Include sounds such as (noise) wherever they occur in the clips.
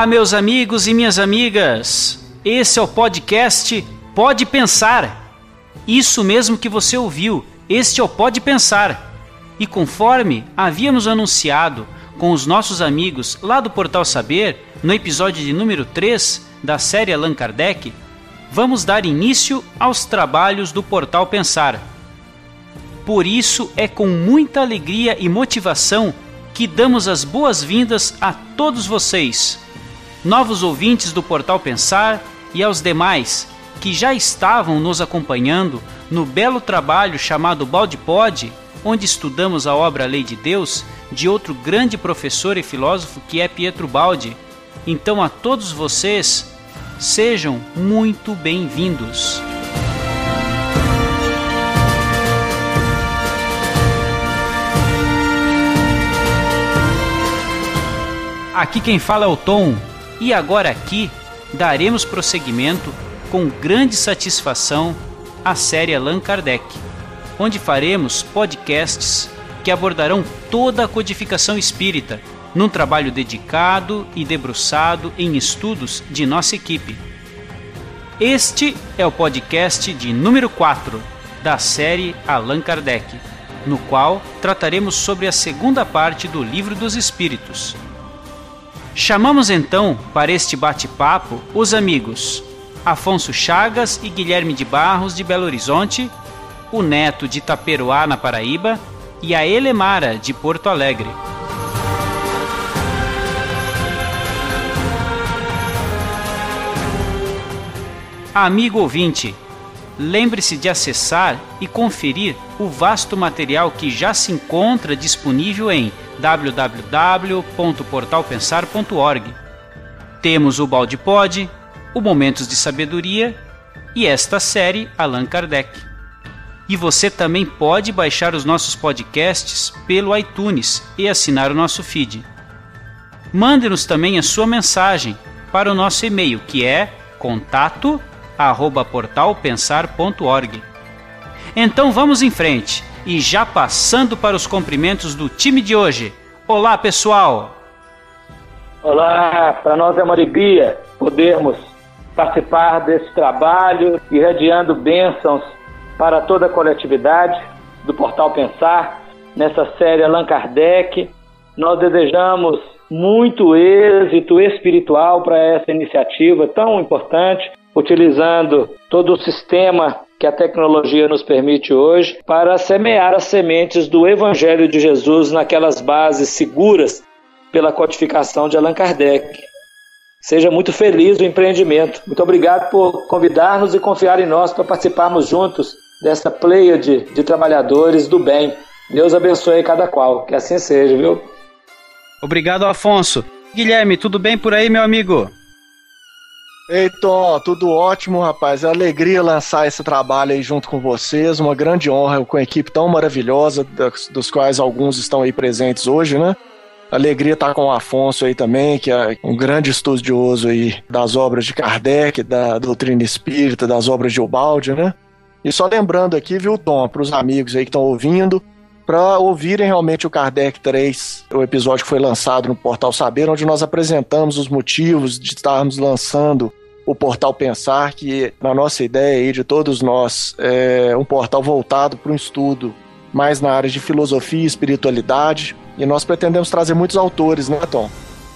Olá, meus amigos e minhas amigas. Esse é o podcast Pode Pensar. Isso mesmo que você ouviu. Este é o Pode Pensar. E conforme havíamos anunciado com os nossos amigos lá do Portal Saber, no episódio de número 3 da série Allan Kardec, vamos dar início aos trabalhos do Portal Pensar. Por isso é com muita alegria e motivação que damos as boas-vindas a todos vocês, novos ouvintes do Portal Pensar e aos demais que já estavam nos acompanhando no belo trabalho chamado Balde Pod, onde estudamos a obra Lei de Deus de outro grande professor e filósofo que é Pietro Baldi. Então a todos vocês, sejam muito bem-vindos. Aqui quem fala é o Tom, e agora aqui daremos prosseguimento com grande satisfação à série Allan Kardec, onde faremos podcasts que abordarão toda a codificação espírita, num trabalho dedicado e debruçado em estudos de nossa equipe. Este é o podcast de número 4 da série Allan Kardec, no qual trataremos sobre a segunda parte do Livro dos Espíritos. Chamamos então para este bate-papo os amigos Afonso Chagas e Guilherme de Barros de Belo Horizonte, o Neto de Taperoá, na Paraíba, e a Elemara de Porto Alegre. Amigo ouvinte, lembre-se de acessar e conferir o vasto material que já se encontra disponível em www.portalpensar.org. Temos o Balde Pod, o Momentos de Sabedoria e esta série Allan Kardec. E você também pode baixar os nossos podcasts pelo iTunes e assinar o nosso feed. Mande-nos também a sua mensagem para o nosso e-mail, que é contato@portalpensar.org. Então vamos em frente e já passando para os cumprimentos do time de hoje. Olá, pessoal. Olá, para nós é uma alegria podermos participar desse trabalho, irradiando bênçãos para toda a coletividade do Portal Pensar, nessa série Allan Kardec. Nós desejamos muito êxito espiritual para essa iniciativa tão importante, utilizando todo o sistema que a tecnologia nos permite hoje para semear as sementes do Evangelho de Jesus naquelas bases seguras pela codificação de Allan Kardec. Seja muito feliz o empreendimento. Muito obrigado por convidar-nos e confiar em nós para participarmos juntos dessa pleia de, de trabalhadores do bem. Deus abençoe cada qual, que assim seja, viu? Obrigado, Afonso. Guilherme, tudo bem por aí, meu amigo? Ei, Tom, tudo ótimo, rapaz. É alegria lançar esse trabalho aí junto com vocês. Uma grande honra com a equipe tão maravilhosa, dos quais alguns estão aí presentes hoje, né? Alegria estar com o Afonso aí também, que é um grande estudioso aí das obras de Kardec, da doutrina espírita, das obras de Ubaldi, né? E só lembrando aqui, viu, Tom, para os amigos aí que estão ouvindo, para ouvirem realmente o Kardec 3, o episódio que foi lançado no Portal Saber, onde nós apresentamos os motivos de estarmos lançando o Portal Pensar, que na nossa ideia aí de todos nós é um portal voltado para um estudo mais na área de filosofia e espiritualidade, e nós pretendemos trazer muitos autores, né, Tom?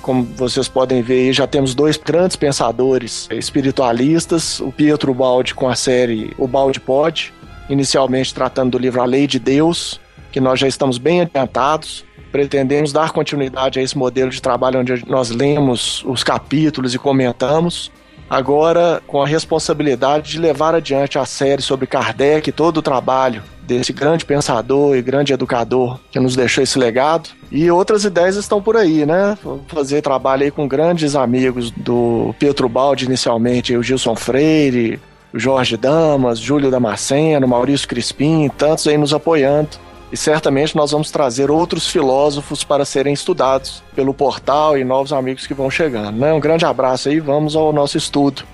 Como vocês podem ver, já temos dois grandes pensadores espiritualistas, o Pietro Baldi com a série O Balde Pode, inicialmente tratando do livro A Lei de Deus, que nós já estamos bem adiantados. Pretendemos dar continuidade a esse modelo de trabalho onde nós lemos os capítulos e comentamos. Agora, com a responsabilidade de levar adiante a série sobre Kardec e todo o trabalho desse grande pensador e grande educador que nos deixou esse legado. E outras ideias estão por aí, né? Vou fazer trabalho aí com grandes amigos do Pietro Baldi inicialmente, o Gilson Freire, Jorge Damas, Júlio Damasceno, Maurício Crispim, tantos aí nos apoiando. E certamente nós vamos trazer outros filósofos para serem estudados pelo portal e novos amigos que vão chegando. Né? Um grande abraço aí, vamos ao nosso estudo.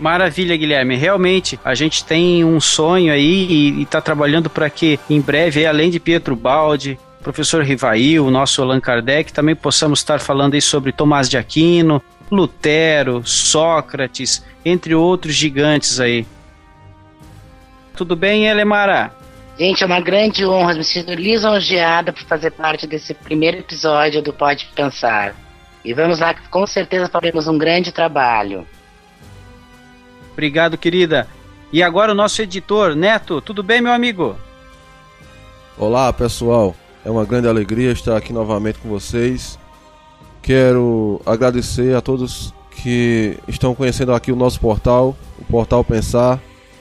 Maravilha, Guilherme. Realmente, a gente tem um sonho aí e está trabalhando para que em breve, além de Pietro Baldi, professor Rivaí, o nosso Allan Kardec, também possamos estar falando aí sobre Tomás de Aquino, Lutero, Sócrates, entre outros gigantes aí. Tudo bem, Elemara? Gente, é uma grande honra, me sinto lisonjeada por fazer parte desse primeiro episódio do Pode Pensar. E vamos lá, com certeza faremos um grande trabalho. Obrigado, querida. E agora o nosso editor, Neto, tudo bem, meu amigo? Olá, pessoal. É uma grande alegria estar aqui novamente com vocês. Quero agradecer a todos que estão conhecendo aqui o nosso portal, o Portal Pensar.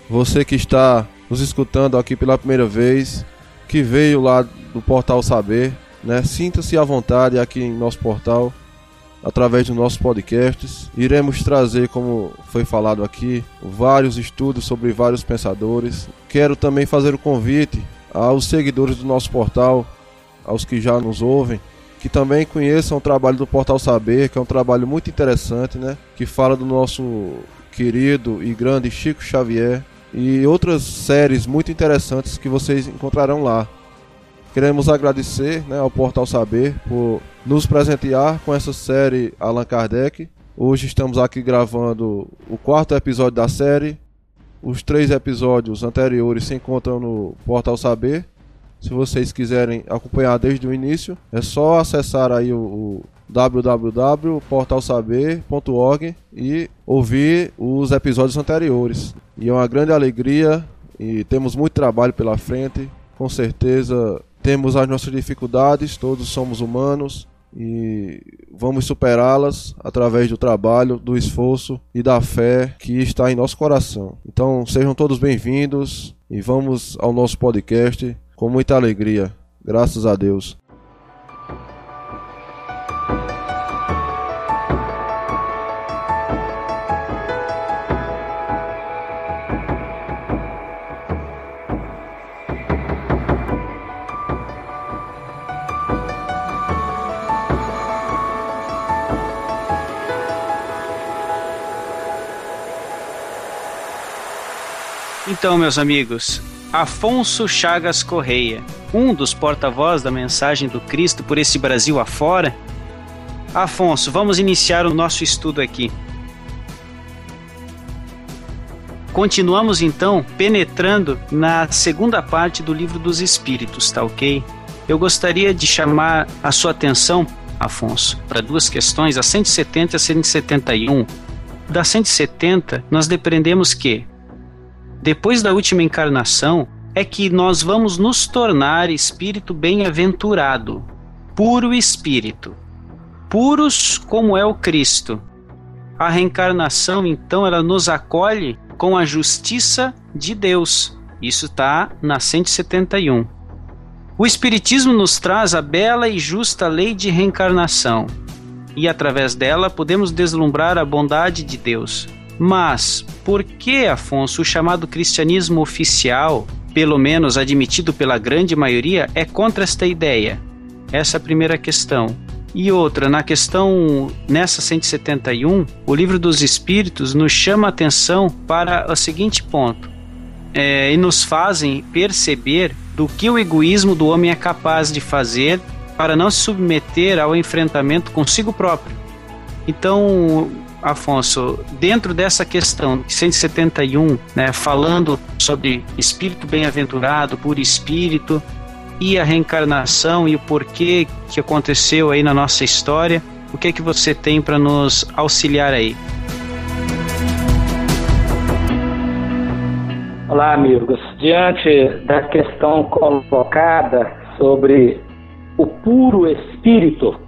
Você que está nos escutando aqui pela primeira vez, que veio lá do Portal Saber, né? Sinta-se à vontade aqui em nosso portal através dos nossos podcasts. Iremos trazer, como foi falado aqui, vários estudos sobre vários pensadores. Quero também fazer o convite aos seguidores do nosso portal, aos que já nos ouvem, que também conheçam o trabalho do Portal Saber, que é um trabalho muito interessante, né? Que fala do nosso querido e grande Chico Xavier e outras séries muito interessantes que vocês encontrarão lá. Queremos agradecer né, ao Portal Saber por nos presentear com essa série Allan Kardec. Hoje estamos aqui gravando o quarto episódio da série. Os três episódios anteriores se encontram no Portal Saber. Se vocês quiserem acompanhar desde o início, é só acessar aí o, o www.portalsaber.org e ouvir os episódios anteriores. E é uma grande alegria e temos muito trabalho pela frente. Com certeza temos as nossas dificuldades, todos somos humanos e vamos superá-las através do trabalho, do esforço e da fé que está em nosso coração. Então sejam todos bem-vindos e vamos ao nosso podcast com muita alegria. Graças a Deus. Então, meus amigos, Afonso Chagas Correia, um dos porta-voz da mensagem do Cristo por esse Brasil afora. Afonso, vamos iniciar o nosso estudo aqui. Continuamos então penetrando na segunda parte do livro dos Espíritos, tá ok? Eu gostaria de chamar a sua atenção, Afonso, para duas questões, a 170 e a 171. Da 170, nós depreendemos que depois da última encarnação, é que nós vamos nos tornar espírito bem-aventurado, puro espírito, puros como é o Cristo. A reencarnação, então, ela nos acolhe com a justiça de Deus. Isso está na 171. O Espiritismo nos traz a bela e justa lei de reencarnação, e através dela podemos deslumbrar a bondade de Deus. Mas por que, Afonso, o chamado cristianismo oficial, pelo menos admitido pela grande maioria, é contra esta ideia? Essa é a primeira questão. E outra, na questão nessa 171, o livro dos Espíritos nos chama a atenção para o seguinte ponto: é, e nos fazem perceber do que o egoísmo do homem é capaz de fazer para não se submeter ao enfrentamento consigo próprio. Então, Afonso, dentro dessa questão 171, né, falando sobre espírito bem-aventurado, por espírito, e a reencarnação e o porquê que aconteceu aí na nossa história, o que é que você tem para nos auxiliar aí? Olá, amigos. Diante da questão colocada sobre o puro espírito,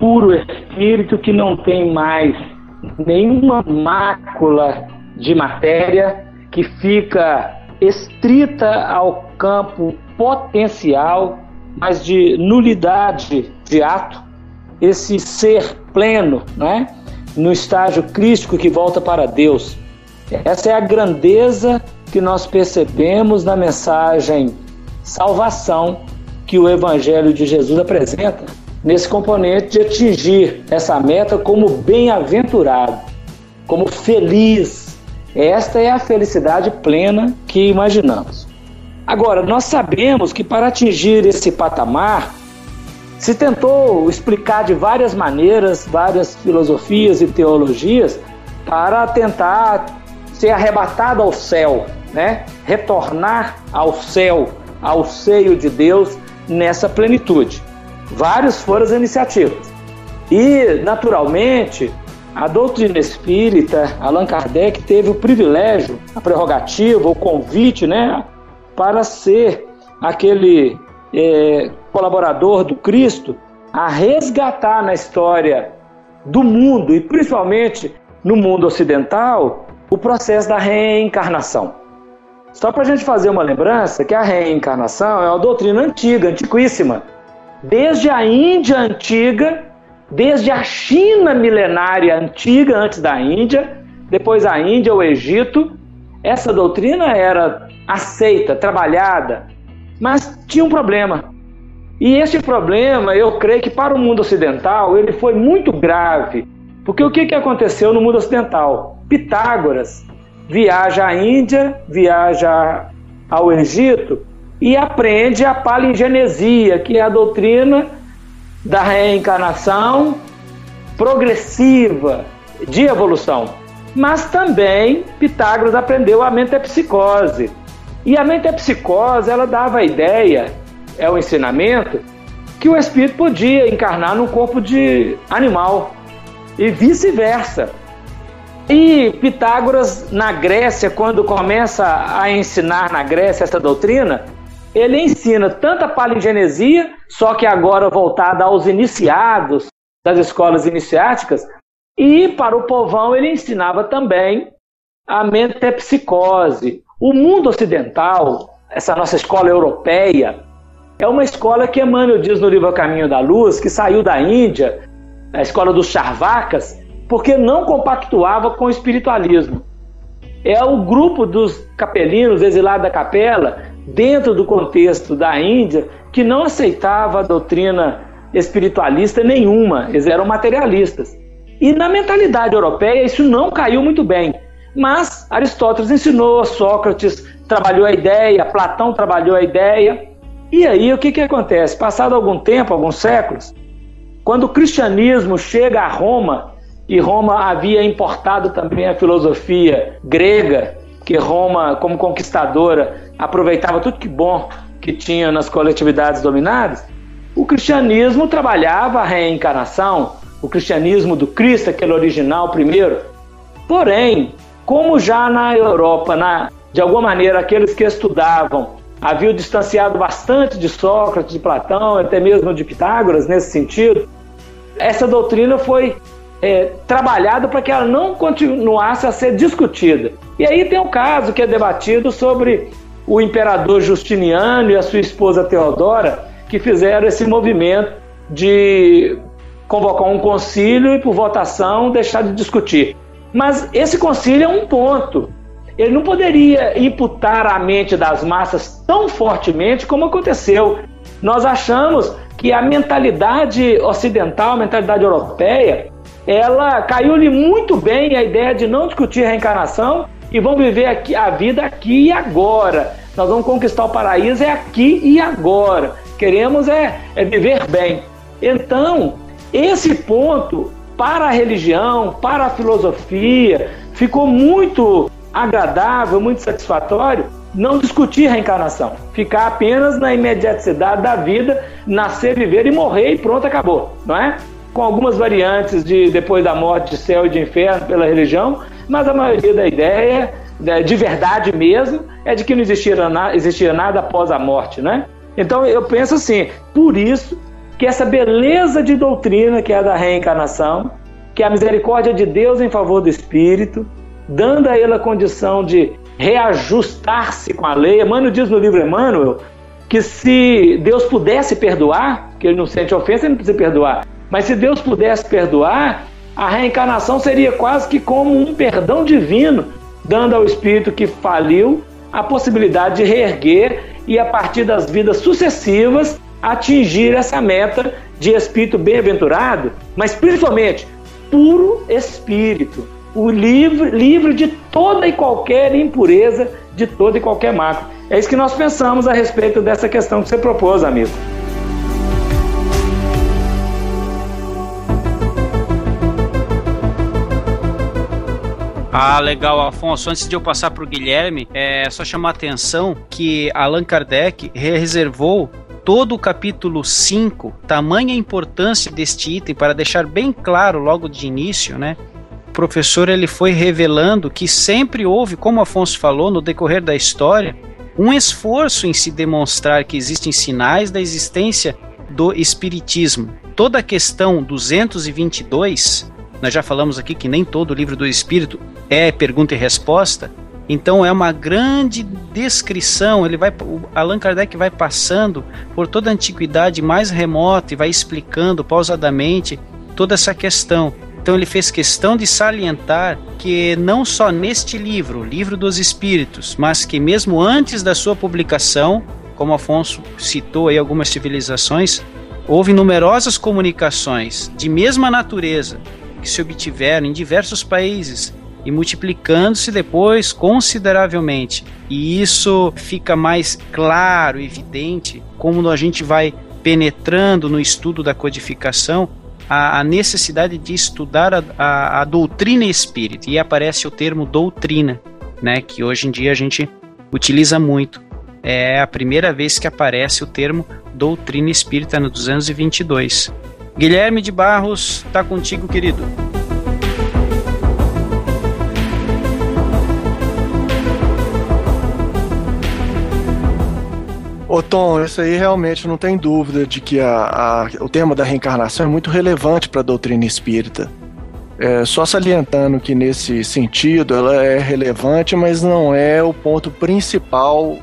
puro espírito que não tem mais nenhuma mácula de matéria que fica estrita ao campo potencial, mas de nulidade de ato, esse ser pleno, né? no estágio crístico que volta para Deus. Essa é a grandeza que nós percebemos na mensagem salvação que o Evangelho de Jesus apresenta nesse componente de atingir essa meta como bem-aventurado, como feliz. Esta é a felicidade plena que imaginamos. Agora, nós sabemos que para atingir esse patamar, se tentou explicar de várias maneiras, várias filosofias e teologias para tentar ser arrebatado ao céu, né? Retornar ao céu, ao seio de Deus nessa plenitude. Várias foram as iniciativas. E, naturalmente, a doutrina espírita, Allan Kardec teve o privilégio, a prerrogativa, o convite, né, para ser aquele é, colaborador do Cristo a resgatar na história do mundo e principalmente no mundo ocidental o processo da reencarnação. Só para a gente fazer uma lembrança que a reencarnação é uma doutrina antiga, antiquíssima. Desde a Índia antiga, desde a China milenária antiga, antes da Índia, depois a Índia, o Egito, essa doutrina era aceita, trabalhada, mas tinha um problema. E esse problema, eu creio que para o mundo ocidental, ele foi muito grave. Porque o que, que aconteceu no mundo ocidental? Pitágoras viaja à Índia, viaja ao Egito e aprende a palingenesia, que é a doutrina da reencarnação progressiva de evolução. Mas também Pitágoras aprendeu a metapsicose. E a metapsicose, ela dava a ideia, é o ensinamento, que o espírito podia encarnar num corpo de animal e vice-versa. E Pitágoras, na Grécia, quando começa a ensinar na Grécia essa doutrina, ele ensina tanto a palingenesia, só que agora voltada aos iniciados das escolas iniciáticas, e para o povão ele ensinava também a metapsicose. O mundo ocidental, essa nossa escola europeia, é uma escola que Emmanuel diz no livro Caminho da Luz, que saiu da Índia, a escola dos Charvakas, porque não compactuava com o espiritualismo. É o grupo dos capelinos exilados da capela, dentro do contexto da Índia, que não aceitava a doutrina espiritualista nenhuma, eles eram materialistas. E na mentalidade europeia isso não caiu muito bem. Mas Aristóteles ensinou, Sócrates trabalhou a ideia, Platão trabalhou a ideia. E aí o que, que acontece? Passado algum tempo, alguns séculos, quando o cristianismo chega a Roma, e Roma havia importado também a filosofia grega, que Roma, como conquistadora, aproveitava tudo que bom que tinha nas coletividades dominadas, o cristianismo trabalhava a reencarnação, o cristianismo do Cristo, aquele original primeiro. Porém, como já na Europa, na, de alguma maneira, aqueles que estudavam haviam distanciado bastante de Sócrates, de Platão, até mesmo de Pitágoras nesse sentido, essa doutrina foi é, trabalhada para que ela não continuasse a ser discutida. E aí tem um caso que é debatido sobre o imperador Justiniano e a sua esposa Teodora, que fizeram esse movimento de convocar um concílio e, por votação, deixar de discutir. Mas esse concílio é um ponto. Ele não poderia imputar a mente das massas tão fortemente como aconteceu. Nós achamos que a mentalidade ocidental, a mentalidade europeia, ela caiu-lhe muito bem a ideia de não discutir reencarnação e vão viver aqui, a vida aqui e agora. Nós vamos conquistar o paraíso é aqui e agora. Queremos é, é viver bem. Então, esse ponto para a religião, para a filosofia, ficou muito agradável, muito satisfatório não discutir reencarnação, ficar apenas na imediaticidade da vida, nascer, viver e morrer e pronto, acabou, não é? Com algumas variantes de depois da morte, céu e de inferno pela religião, mas a maioria da ideia, né, de verdade mesmo, é de que não existia, existia nada após a morte, né? Então eu penso assim, por isso que essa beleza de doutrina que é a da reencarnação, que é a misericórdia de Deus em favor do espírito, dando a ele a condição de reajustar-se com a lei. Emmanuel diz no livro Emmanuel que se Deus pudesse perdoar, que ele não sente ofensa, ele não precisa perdoar, mas se Deus pudesse perdoar, a reencarnação seria quase que como um perdão divino, dando ao espírito que faliu a possibilidade de reerguer e, a partir das vidas sucessivas, atingir essa meta de espírito bem-aventurado, mas principalmente puro espírito, o livre, livre de toda e qualquer impureza, de toda e qualquer mácula. É isso que nós pensamos a respeito dessa questão que você propôs, amigo. Ah, legal, Afonso. Antes de eu passar para o Guilherme, é só chamar a atenção que Allan Kardec reservou todo o capítulo 5, tamanha importância deste item, para deixar bem claro logo de início, né? O professor ele foi revelando que sempre houve, como Afonso falou, no decorrer da história, um esforço em se demonstrar que existem sinais da existência do espiritismo. Toda a questão 222 nós já falamos aqui que nem todo livro do Espírito é pergunta e resposta. Então é uma grande descrição. Ele vai, Allan Kardec vai passando por toda a antiguidade mais remota e vai explicando pausadamente toda essa questão. Então ele fez questão de salientar que não só neste livro, Livro dos Espíritos, mas que mesmo antes da sua publicação, como Afonso citou aí algumas civilizações, houve numerosas comunicações de mesma natureza que se obtiveram em diversos países e multiplicando-se depois consideravelmente. E isso fica mais claro, evidente, como a gente vai penetrando no estudo da codificação a, a necessidade de estudar a, a, a, doutrina espírita. E aparece o termo doutrina, né, que hoje em dia a gente utiliza muito. É a primeira vez que aparece o termo doutrina espírita no 222. Guilherme de Barros, tá contigo, querido. Ô Tom, isso aí realmente não tem dúvida de que a, a, o tema da reencarnação é muito relevante para a doutrina espírita. É, só salientando que nesse sentido ela é relevante, mas não é o ponto principal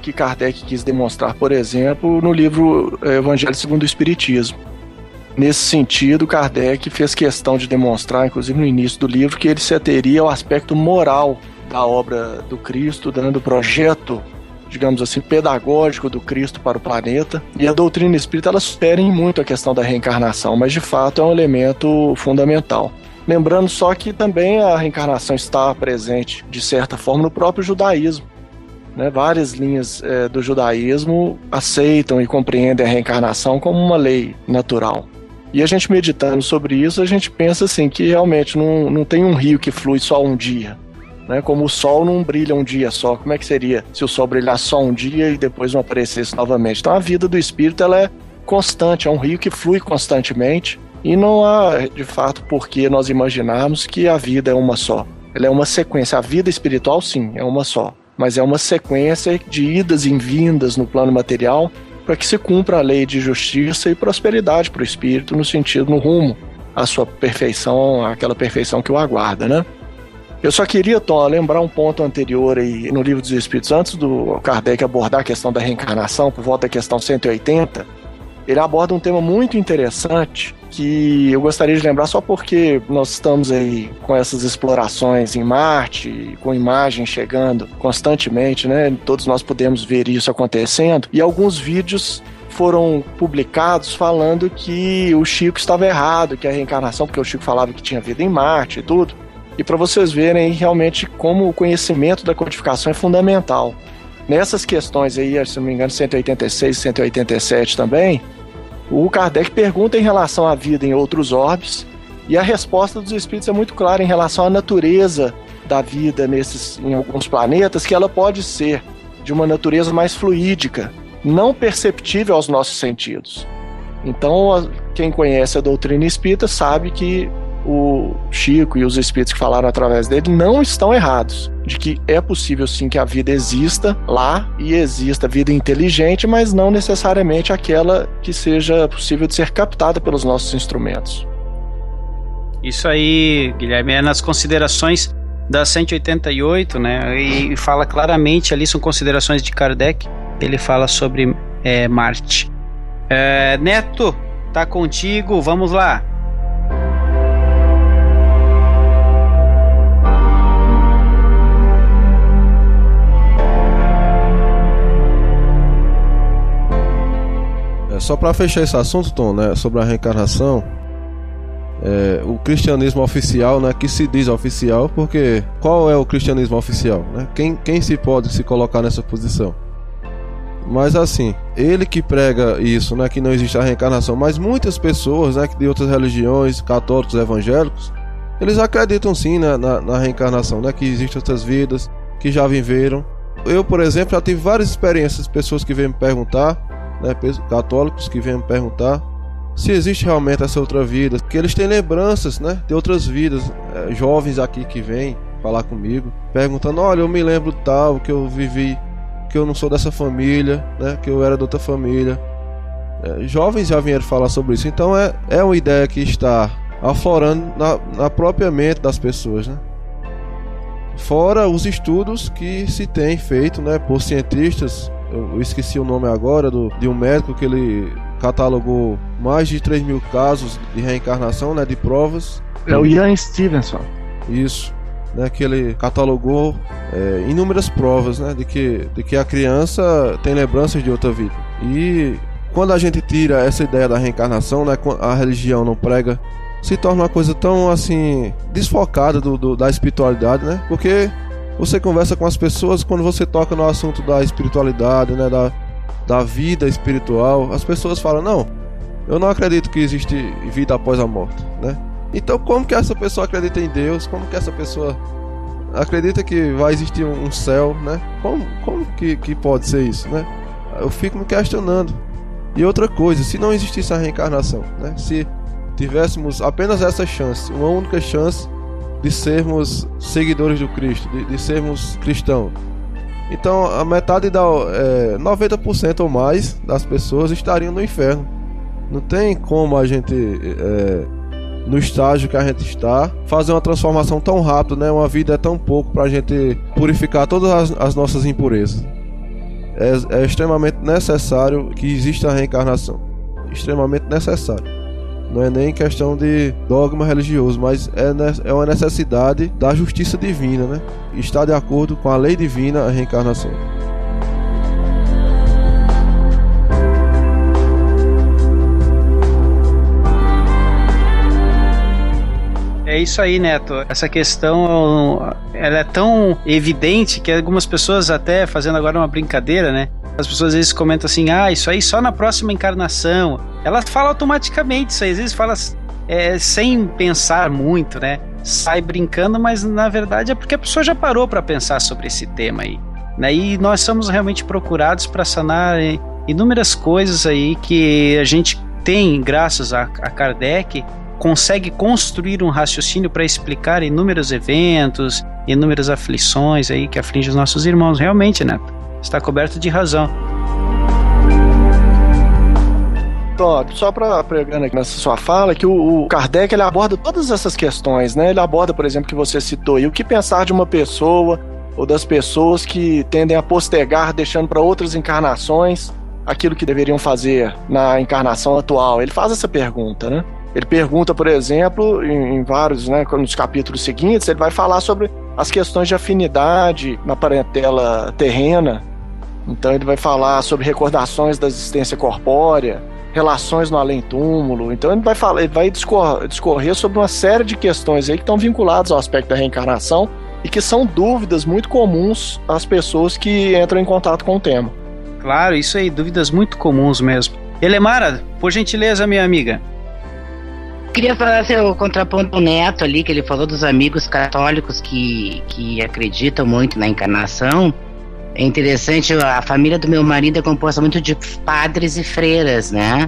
que Kardec quis demonstrar, por exemplo, no livro é, Evangelho segundo o Espiritismo. Nesse sentido, Kardec fez questão de demonstrar, inclusive no início do livro, que ele se ateria ao aspecto moral da obra do Cristo, dando o projeto, digamos assim, pedagógico do Cristo para o planeta. E a doutrina espírita ela supera em muito a questão da reencarnação, mas de fato é um elemento fundamental. Lembrando só que também a reencarnação está presente, de certa forma, no próprio judaísmo. Né? Várias linhas é, do judaísmo aceitam e compreendem a reencarnação como uma lei natural. E a gente meditando sobre isso, a gente pensa assim que realmente não, não tem um rio que flui só um dia. Né? Como o sol não brilha um dia só. Como é que seria se o sol brilhar só um dia e depois não aparecesse novamente? Então a vida do espírito ela é constante, é um rio que flui constantemente e não há de fato por que nós imaginarmos que a vida é uma só. Ela é uma sequência. A vida espiritual, sim, é uma só. Mas é uma sequência de idas e vindas no plano material para que se cumpra a lei de justiça e prosperidade para o espírito no sentido, no rumo à sua perfeição, aquela perfeição que o aguarda, né? Eu só queria, Tom, lembrar um ponto anterior aí no Livro dos Espíritos, antes do Kardec abordar a questão da reencarnação, por volta da questão 180, ele aborda um tema muito interessante que eu gostaria de lembrar só porque nós estamos aí com essas explorações em Marte, com imagens chegando constantemente, né? Todos nós podemos ver isso acontecendo e alguns vídeos foram publicados falando que o Chico estava errado, que a reencarnação, porque o Chico falava que tinha vida em Marte e tudo. E para vocês verem realmente como o conhecimento da codificação é fundamental. Nessas questões aí, se não me engano, 186 e 187 também, o Kardec pergunta em relação à vida em outros orbes, e a resposta dos espíritos é muito clara em relação à natureza da vida nesses, em alguns planetas, que ela pode ser de uma natureza mais fluídica, não perceptível aos nossos sentidos. Então, quem conhece a doutrina espírita sabe que o Chico e os espíritos que falaram através dele não estão errados. De que é possível sim que a vida exista lá e exista vida inteligente, mas não necessariamente aquela que seja possível de ser captada pelos nossos instrumentos. Isso aí, Guilherme, é nas considerações da 188, né? E fala claramente ali, são considerações de Kardec. Ele fala sobre é, Marte. É, Neto, tá contigo, vamos lá. Só para fechar esse assunto, Tom, né, sobre a reencarnação, é, o cristianismo oficial, né, que se diz oficial, porque qual é o cristianismo oficial? Né? Quem, quem se pode se colocar nessa posição? Mas assim, ele que prega isso, né, que não existe a reencarnação, mas muitas pessoas, né, de outras religiões, católicos, evangélicos, eles acreditam sim na, na, na reencarnação, né? Que existem outras vidas, que já viveram. Eu, por exemplo, já tive várias experiências, pessoas que vêm me perguntar, né? Católicos que vêm me perguntar se existe realmente essa outra vida, que eles têm lembranças, né, de outras vidas, é, jovens aqui que vêm falar comigo, perguntando, olha, eu me lembro tal que eu vivi, que eu não sou dessa família, né, que eu era de outra família. É, jovens já vieram falar sobre isso, então é, é uma ideia que está aflorando na, na própria mente das pessoas, né. Fora os estudos que se tem feito, né, por cientistas, eu esqueci o nome agora do, de um médico que ele catalogou mais de 3 mil casos de reencarnação, né, de provas. É o Ian Stevenson. Isso, né, que ele catalogou é, inúmeras provas, né, de que, de que a criança tem lembranças de outra vida. E quando a gente tira essa ideia da reencarnação, né, a religião não prega, se torna uma coisa tão assim desfocada do, do da espiritualidade, né? Porque você conversa com as pessoas quando você toca no assunto da espiritualidade, né, da da vida espiritual, as pessoas falam: "Não, eu não acredito que existe vida após a morte", né? Então, como que essa pessoa acredita em Deus? Como que essa pessoa acredita que vai existir um céu, né? Como, como que, que pode ser isso, né? Eu fico me questionando. E outra coisa, se não existisse a reencarnação, né? Se tivéssemos apenas essa chance, uma única chance de sermos seguidores do Cristo, de, de sermos cristãos, então a metade da é, 90% ou mais das pessoas estariam no inferno. Não tem como a gente é, no estágio que a gente está fazer uma transformação tão rápida, né? Uma vida é tão pouco para a gente purificar todas as, as nossas impurezas. É, é extremamente necessário que exista a reencarnação. Extremamente necessário. Não é nem questão de dogma religioso, mas é, é uma necessidade da justiça divina, né? Está de acordo com a lei divina a reencarnação. É isso aí, Neto. Essa questão ela é tão evidente que algumas pessoas até fazendo agora uma brincadeira, né? As pessoas às vezes comentam assim: ah, isso aí só na próxima encarnação. Ela fala automaticamente isso aí, às vezes fala é, sem pensar muito, né? Sai brincando, mas na verdade é porque a pessoa já parou para pensar sobre esse tema aí. Né? E nós somos realmente procurados para sanar inúmeras coisas aí que a gente tem, graças a, a Kardec, consegue construir um raciocínio para explicar inúmeros eventos, inúmeras aflições aí que afligem os nossos irmãos. Realmente, Neto está coberto de razão. Todd, só para pregando aqui nessa sua fala, que o, o, Kardec ele aborda todas essas questões, né? Ele aborda, por exemplo, que você citou aí, o que pensar de uma pessoa ou das pessoas que tendem a postergar, deixando para outras encarnações aquilo que deveriam fazer na encarnação atual. Ele faz essa pergunta, né? Ele pergunta, por exemplo, em, em vários, né, nos capítulos seguintes, ele vai falar sobre as questões de afinidade na parentela terrena, então ele vai falar sobre recordações da existência corpórea, relações no além-túmulo. Então ele vai falar, ele vai discorrer, discorrer sobre uma série de questões aí que estão vinculadas ao aspecto da reencarnação e que são dúvidas muito comuns às pessoas que entram em contato com o tema. Claro, isso aí, dúvidas muito comuns mesmo. Elemara, por gentileza, minha amiga. Queria fazer assim, o contraponto ao Neto ali, que ele falou dos amigos católicos que, que acreditam muito na encarnação. É interessante, a família do meu marido é composta muito de padres e freiras, né?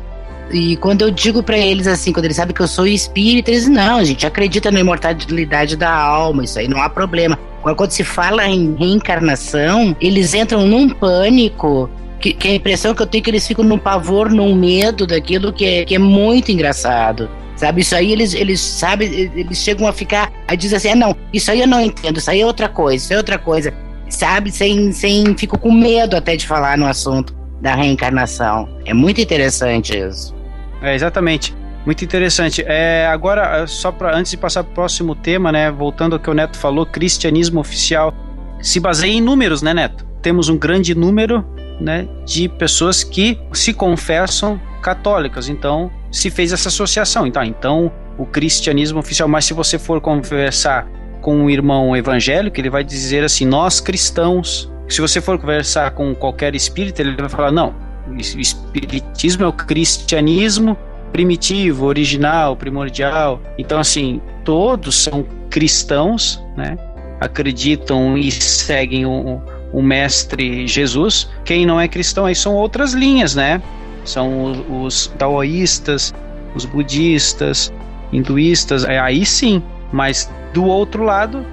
E quando eu digo para eles assim, quando eles sabem que eu sou espírita, eles não, a gente acredita na imortalidade da alma, isso aí não há problema. Quando se fala em reencarnação, eles entram num pânico que, que, a impressão que eu tenho é que eles ficam num pavor, num medo daquilo que é, que é muito engraçado. Sabe, isso aí eles, eles sabem, eles chegam a ficar, a dizer assim, ah, não, isso aí eu não entendo, isso aí é outra coisa, isso é outra coisa sabe? Sem, sem, fico com medo até de falar no assunto da reencarnação. É muito interessante isso. É, exatamente. Muito interessante. É, agora, só para antes de passar para o próximo tema, né? Voltando ao que o Neto falou, cristianismo oficial se baseia em números, né, Neto? Temos um grande número, né, de pessoas que se confessam católicas. Então, se fez essa associação. Então, então o cristianismo oficial. Mas se você for conversar com um irmão evangélico, ele vai dizer assim: nós cristãos. Se você for conversar com qualquer espírita, ele vai falar: não, o espiritismo é o cristianismo primitivo, original, primordial. Então, assim, todos são cristãos, né? Acreditam e seguem o, o mestre Jesus. Quem não é cristão aí são outras linhas, né? São os, os taoístas, os budistas, hinduístas, aí sim. Mas do outro lado,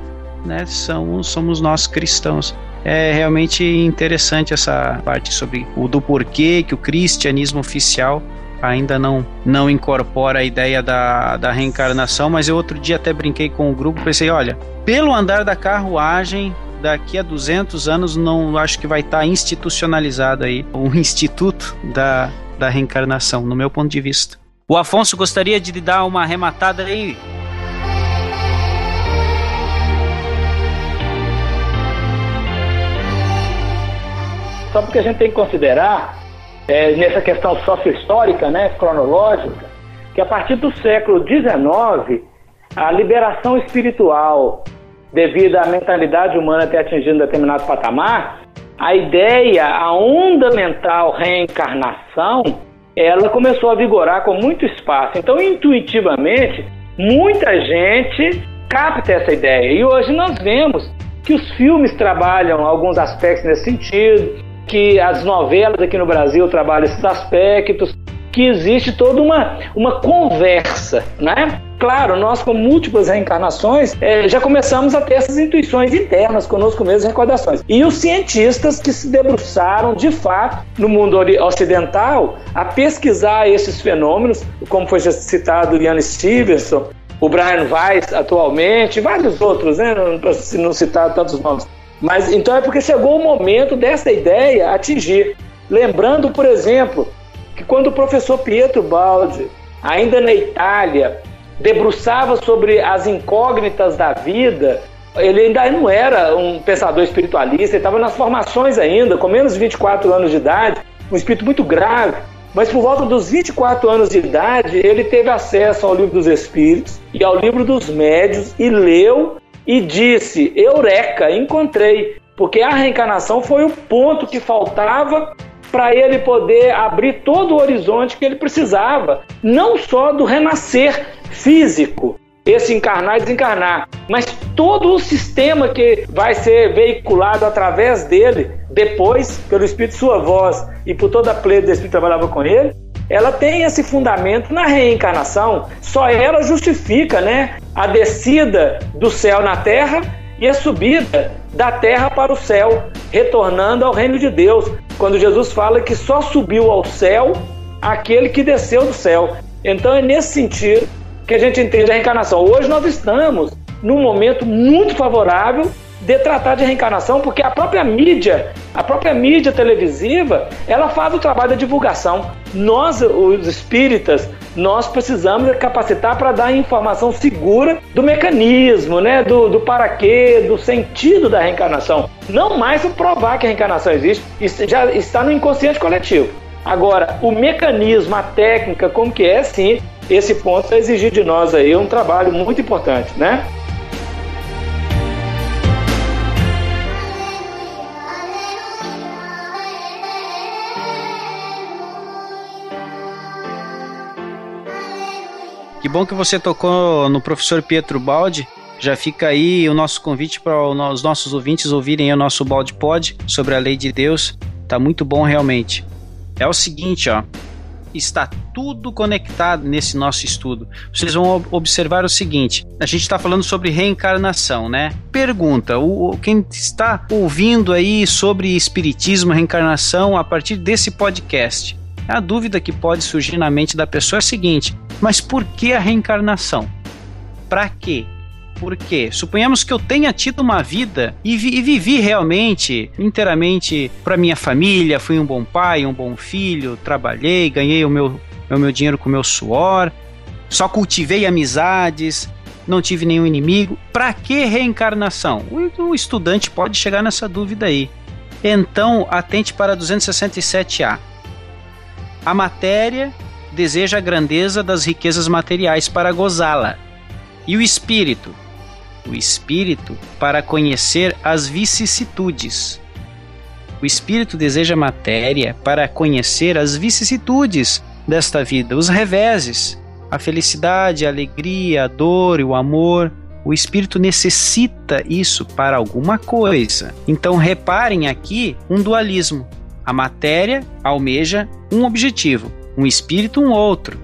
né, são, somos nós cristãos. É realmente interessante essa parte sobre o do porquê que o cristianismo oficial ainda não, não incorpora a ideia da, da reencarnação, mas eu outro dia até brinquei com o grupo, pensei, olha, pelo andar da carruagem, daqui a 200 anos não acho que vai estar tá institucionalizado aí um (laughs) instituto da, da reencarnação, no meu ponto de vista. O Afonso gostaria de dar uma arrematada aí. Só porque a gente tem que considerar, é, nessa questão sócio-histórica, né, cronológica, que a partir do século XIX, a liberação espiritual, devido à mentalidade humana ter atingido um determinado patamar, a ideia, a onda mental reencarnação, ela começou a vigorar com muito espaço. Então, intuitivamente, muita gente capta essa ideia. E hoje nós vemos que os filmes trabalham alguns aspectos nesse sentido, que as novelas aqui no Brasil trabalham esses aspectos, que existe toda uma, uma conversa, né? Claro, nós com múltiplas reencarnações é, já começamos a ter essas intuições internas conosco mesmos, recordações. E os cientistas que se debruçaram de fato no mundo ocidental a pesquisar esses fenômenos, como foi citado Ian Stevenson, o Brian Weiss atualmente, vários outros, né? Não, não citar tantos nomes. Mas então é porque chegou o momento dessa ideia atingir. Lembrando, por exemplo, que quando o professor Pietro Baldi, ainda na Itália, debruçava sobre as incógnitas da vida, ele ainda não era um pensador espiritualista, ele estava nas formações ainda, com menos de 24 anos de idade, um espírito muito grave. Mas por volta dos 24 anos de idade, ele teve acesso ao livro dos Espíritos e ao livro dos Médios e leu e disse: Eureka, encontrei. Porque a reencarnação foi o ponto que faltava para ele poder abrir todo o horizonte que ele precisava, não só do renascer físico, esse encarnar e desencarnar, mas todo o sistema que vai ser veiculado através dele, depois, pelo Espírito Sua Voz e por toda a pleia do Espírito que trabalhava com ele, ela tem esse fundamento na reencarnação. Só ela justifica né, a descida do céu na terra e a subida da terra para o céu, retornando ao reino de Deus. Quando Jesus fala que só subiu ao céu aquele que desceu do céu. Então é nesse sentido que a gente entende a reencarnação. Hoje nós estamos num momento muito favorável de tratar de reencarnação, porque a própria mídia, a própria mídia televisiva, ela faz o trabalho da divulgação. Nós, os espíritas, nós precisamos capacitar para dar informação segura do mecanismo, né, do, do para quê, do sentido da reencarnação. Não mais provar que a reencarnação existe, isso já está no inconsciente coletivo. Agora, o mecanismo, a técnica, como que é, sim, esse ponto vai exigir de nós aí um trabalho muito importante, né? Que bom que você tocou no professor Pietro Baldi. Já fica aí o nosso convite para os nossos ouvintes ouvirem o nosso Balde Pod sobre a lei de Deus. Tá muito bom realmente. É o seguinte, ó. Está tudo conectado nesse nosso estudo. Vocês vão observar o seguinte: a gente está falando sobre reencarnação, né? Pergunta: o, quem está ouvindo aí sobre espiritismo, reencarnação a partir desse podcast, a dúvida que pode surgir na mente da pessoa é a seguinte: mas por que a reencarnação? Para quê? Por quê? Suponhamos que eu tenha tido uma vida e, vi, e vivi realmente inteiramente para minha família, fui um bom pai, um bom filho, trabalhei, ganhei o meu, o meu dinheiro com o meu suor, só cultivei amizades, não tive nenhum inimigo. Para que reencarnação? O, o estudante pode chegar nessa dúvida aí. Então, atente para 267A. A matéria deseja a grandeza das riquezas materiais para gozá-la. E o espírito? O espírito para conhecer as vicissitudes. O espírito deseja matéria para conhecer as vicissitudes, desta vida, os reveses, a felicidade, a alegria, a dor e o amor. O espírito necessita isso para alguma coisa. Então reparem aqui um dualismo. A matéria almeja um objetivo, um espírito um outro.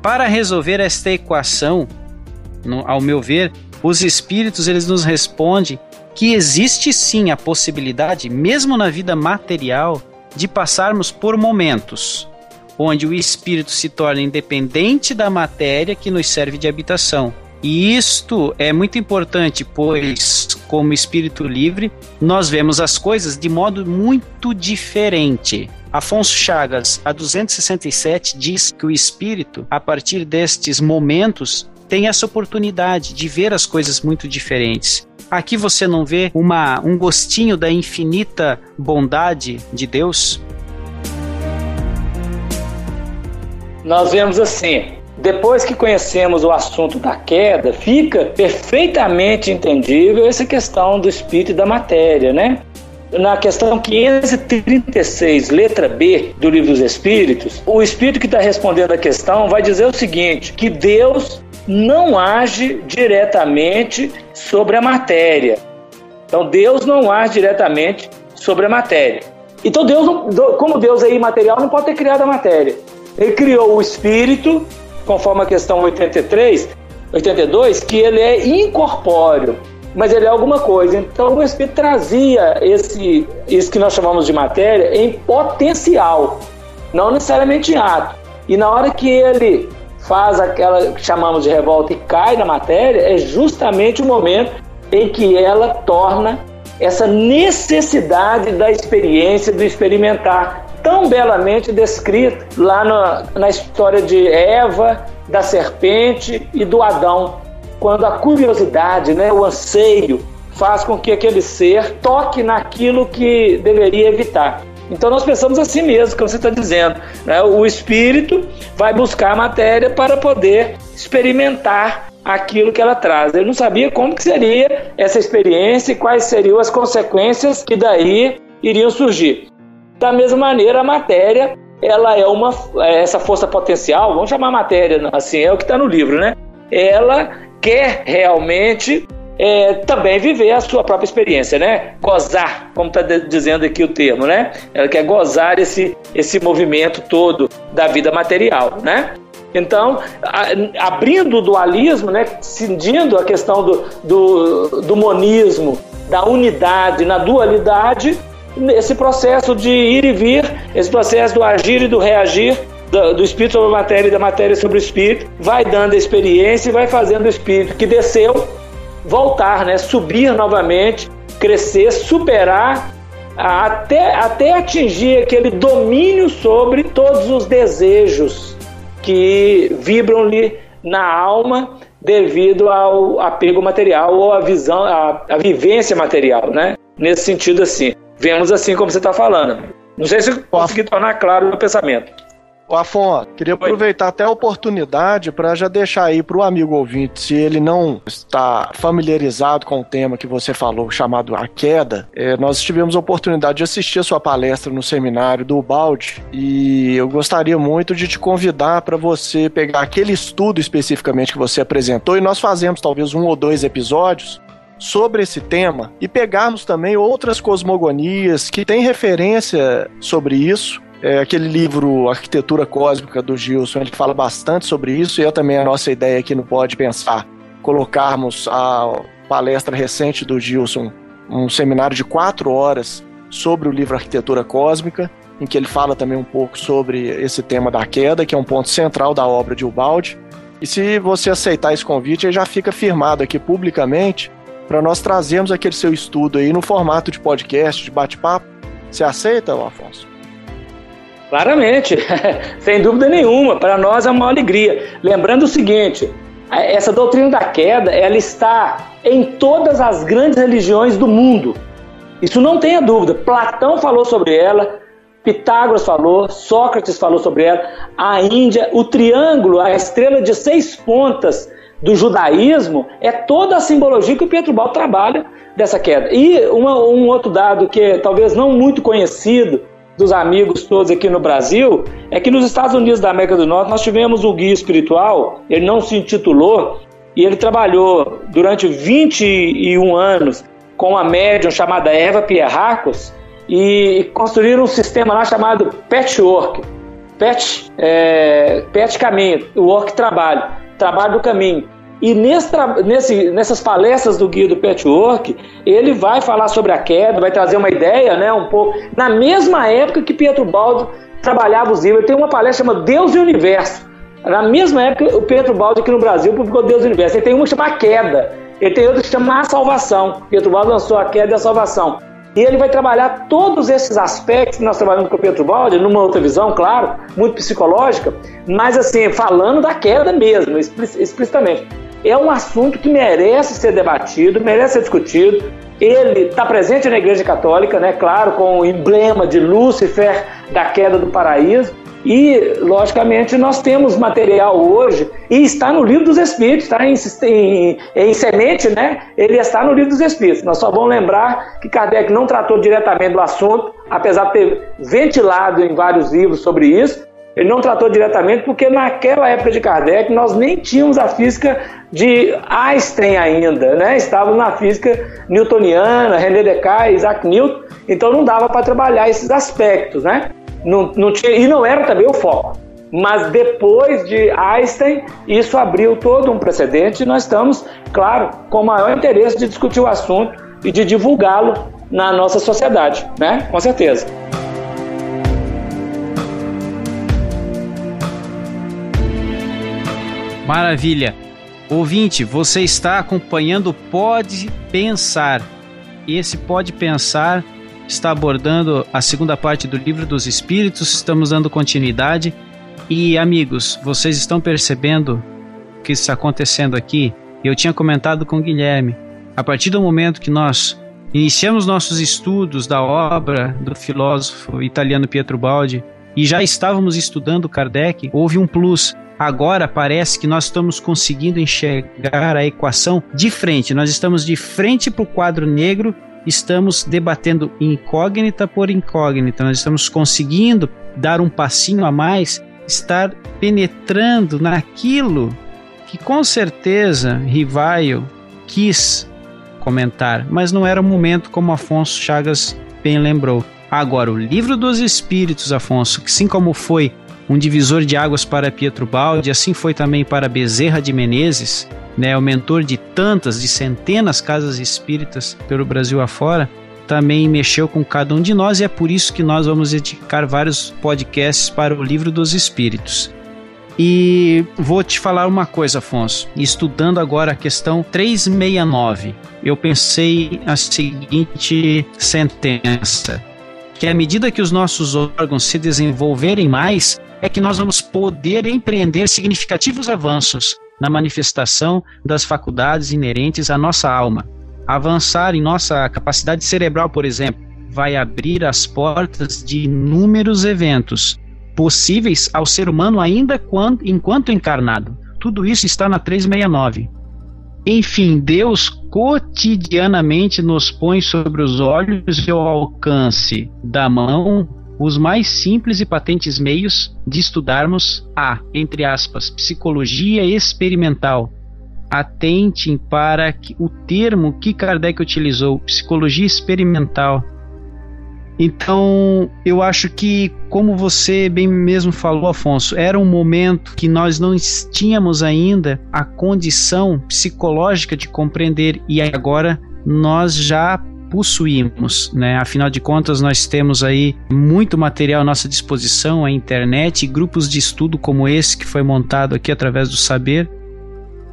Para resolver esta equação, no, ao meu ver, os espíritos eles nos respondem que existe sim a possibilidade, mesmo na vida material, de passarmos por momentos onde o espírito se torna independente da matéria que nos serve de habitação. E isto é muito importante, pois, como espírito livre, nós vemos as coisas de modo muito diferente. Afonso Chagas, a 267, diz que o espírito, a partir destes momentos, tem essa oportunidade de ver as coisas muito diferentes. Aqui você não vê uma, um gostinho da infinita bondade de Deus? Nós vemos assim, depois que conhecemos o assunto da queda, fica perfeitamente entendível essa questão do espírito e da matéria, né? Na questão 536, letra B do Livro dos Espíritos, o espírito que está respondendo a questão vai dizer o seguinte: que Deus não age diretamente sobre a matéria. Então Deus não age diretamente sobre a matéria. Então Deus, como Deus é imaterial, não pode ter criado a matéria. Ele criou o espírito, conforme a questão 83, 82, que ele é incorpóreo, mas ele é alguma coisa. Então o espírito trazia esse, isso que nós chamamos de matéria em potencial, não necessariamente em ato. E na hora que ele faz aquela que chamamos de revolta e cai na matéria, é justamente o momento em que ela torna essa necessidade da experiência, do experimentar, tão belamente descrito lá na, na história de Eva, da serpente e do Adão, quando a curiosidade, né, o anseio, faz com que aquele ser toque naquilo que deveria evitar. Então nós pensamos assim mesmo, como você está dizendo. Né? O espírito vai buscar a matéria para poder experimentar aquilo que ela traz. Ele não sabia como que seria essa experiência e quais seriam as consequências que daí iriam surgir. Da mesma maneira, a matéria, ela é uma é essa força potencial, vamos chamar matéria assim, é o que está no livro, né? Ela quer realmente é, também viver a sua própria experiência, né? Gozar, como está dizendo aqui o termo, né? Ela quer gozar esse, esse movimento todo da vida material, né? Então, abrindo o dualismo, né, cindindo a questão do, do, do monismo, da unidade na dualidade, esse processo de ir e vir, esse processo do agir e do reagir, do, espírito sobre a matéria e da matéria sobre o espírito, vai dando a experiência e vai fazendo o espírito que desceu voltar, né? subir novamente, crescer, superar até, até atingir aquele domínio sobre todos os desejos que vibram-lhe na alma devido ao apego material ou à visão, à, à vivência material, né? Nesse sentido, assim. Vemos assim como você está falando. Não sei se consegui tornar claro o pensamento. Ô Afonso, queria aproveitar até a oportunidade para já deixar aí para o amigo ouvinte, se ele não está familiarizado com o tema que você falou, chamado A Queda, é, nós tivemos a oportunidade de assistir a sua palestra no seminário do Balde e eu gostaria muito de te convidar para você pegar aquele estudo especificamente que você apresentou e nós fazemos talvez um ou dois episódios sobre esse tema e pegarmos também outras cosmogonias que têm referência sobre isso é, aquele livro Arquitetura Cósmica do Gilson, ele fala bastante sobre isso e é também a nossa ideia aqui no Pode Pensar, colocarmos a palestra recente do Gilson, um seminário de quatro horas sobre o livro Arquitetura Cósmica, em que ele fala também um pouco sobre esse tema da queda, que é um ponto central da obra de Ubaldi. E se você aceitar esse convite, já fica firmado aqui publicamente para nós trazermos aquele seu estudo aí no formato de podcast, de bate-papo. Você aceita, Afonso? Claramente, (laughs) sem dúvida nenhuma, para nós é uma alegria. Lembrando o seguinte, essa doutrina da queda, ela está em todas as grandes religiões do mundo. Isso não tenha dúvida. Platão falou sobre ela, Pitágoras falou, Sócrates falou sobre ela, a Índia, o triângulo, a estrela de seis pontas do judaísmo é toda a simbologia que o Pietro Bal trabalha dessa queda. E uma, um outro dado que é talvez não muito conhecido dos amigos todos aqui no Brasil é que nos Estados Unidos da América do Norte nós tivemos um guia espiritual, ele não se intitulou, e ele trabalhou durante 21 anos com uma médium chamada Eva Pierracos e construíram um sistema lá chamado Patchwork. Patch, é, patch caminho, work trabalho, trabalho do caminho. E nesse, nesse, nessas palestras do Guia do Patchwork, ele vai falar sobre a queda, vai trazer uma ideia, né, um pouco, na mesma época que Pietro Baldo trabalhava os livros. Ele tem uma palestra chamada Deus e o Universo. Na mesma época, o Pietro Baldo aqui no Brasil publicou Deus e o Universo. Ele tem uma chamada Queda, ele tem outra que chama A Salvação. Pietro Baldo lançou a Queda e a Salvação. E ele vai trabalhar todos esses aspectos que nós trabalhamos com o Pietro Baldi, numa outra visão, claro, muito psicológica, mas assim, falando da queda mesmo, explicitamente é um assunto que merece ser debatido, merece ser discutido. Ele está presente na Igreja Católica, né? Claro, com o emblema de Lúcifer da queda do paraíso. E, logicamente, nós temos material hoje, e está no livro dos Espíritos, está em, em, em, semente, né? Ele está no livro dos Espíritos. Nós só vamos lembrar que Kardec não tratou diretamente do assunto, apesar de ter ventilado em vários livros sobre isso, ele não tratou diretamente porque naquela época de Kardec nós nem tínhamos a física de Einstein ainda, né? Estávamos na física newtoniana, René Descartes, Isaac Newton, então não dava para trabalhar esses aspectos, né? Não, não tinha, e não era também o foco. Mas depois de Einstein, isso abriu todo um precedente e nós estamos, claro, com o maior interesse de discutir o assunto e de divulgá-lo na nossa sociedade, né? Com certeza. Maravilha. Ouvinte, você está acompanhando Pode Pensar. Esse Pode Pensar está abordando a segunda parte do Livro dos Espíritos, estamos dando continuidade. E amigos, vocês estão percebendo o que está acontecendo aqui? Eu tinha comentado com o Guilherme. A partir do momento que nós iniciamos nossos estudos da obra do filósofo italiano Pietro Baldi e já estávamos estudando Kardec, houve um plus. Agora parece que nós estamos conseguindo enxergar a equação de frente. Nós estamos de frente para o quadro negro, estamos debatendo incógnita por incógnita. Nós estamos conseguindo dar um passinho a mais, estar penetrando naquilo que com certeza Rivaio quis comentar, mas não era o momento como Afonso Chagas bem lembrou. Agora, o livro dos Espíritos, Afonso, que assim como foi um divisor de águas para Pietro Baldi, assim foi também para Bezerra de Menezes, né, o mentor de tantas, de centenas casas espíritas pelo Brasil afora, também mexeu com cada um de nós e é por isso que nós vamos dedicar vários podcasts para o Livro dos Espíritos. E vou te falar uma coisa, Afonso. Estudando agora a questão 369, eu pensei a seguinte sentença: que à medida que os nossos órgãos se desenvolverem mais, é que nós vamos poder empreender significativos avanços na manifestação das faculdades inerentes à nossa alma. Avançar em nossa capacidade cerebral, por exemplo, vai abrir as portas de inúmeros eventos possíveis ao ser humano ainda quando, enquanto encarnado. Tudo isso está na 369. Enfim, Deus cotidianamente nos põe sobre os olhos e ao alcance da mão os mais simples e patentes meios de estudarmos a, entre aspas, psicologia experimental. Atentem para o termo que Kardec utilizou, psicologia experimental. Então, eu acho que, como você bem mesmo falou, Afonso, era um momento que nós não tínhamos ainda a condição psicológica de compreender, e agora nós já possuímos, né? Afinal de contas, nós temos aí muito material à nossa disposição, a internet grupos de estudo como esse que foi montado aqui através do saber.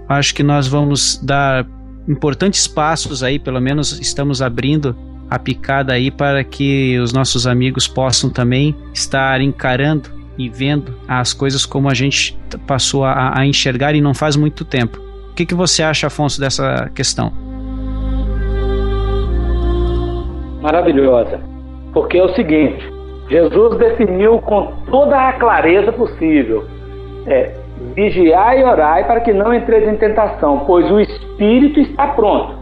Acho que nós vamos dar importantes passos aí, pelo menos estamos abrindo a picada aí para que os nossos amigos possam também estar encarando e vendo as coisas como a gente passou a, a enxergar e não faz muito tempo. O que, que você acha, Afonso, dessa questão? Maravilhosa. Porque é o seguinte: Jesus definiu com toda a clareza possível: é, vigiai e orai para que não entreis em tentação, pois o espírito está pronto,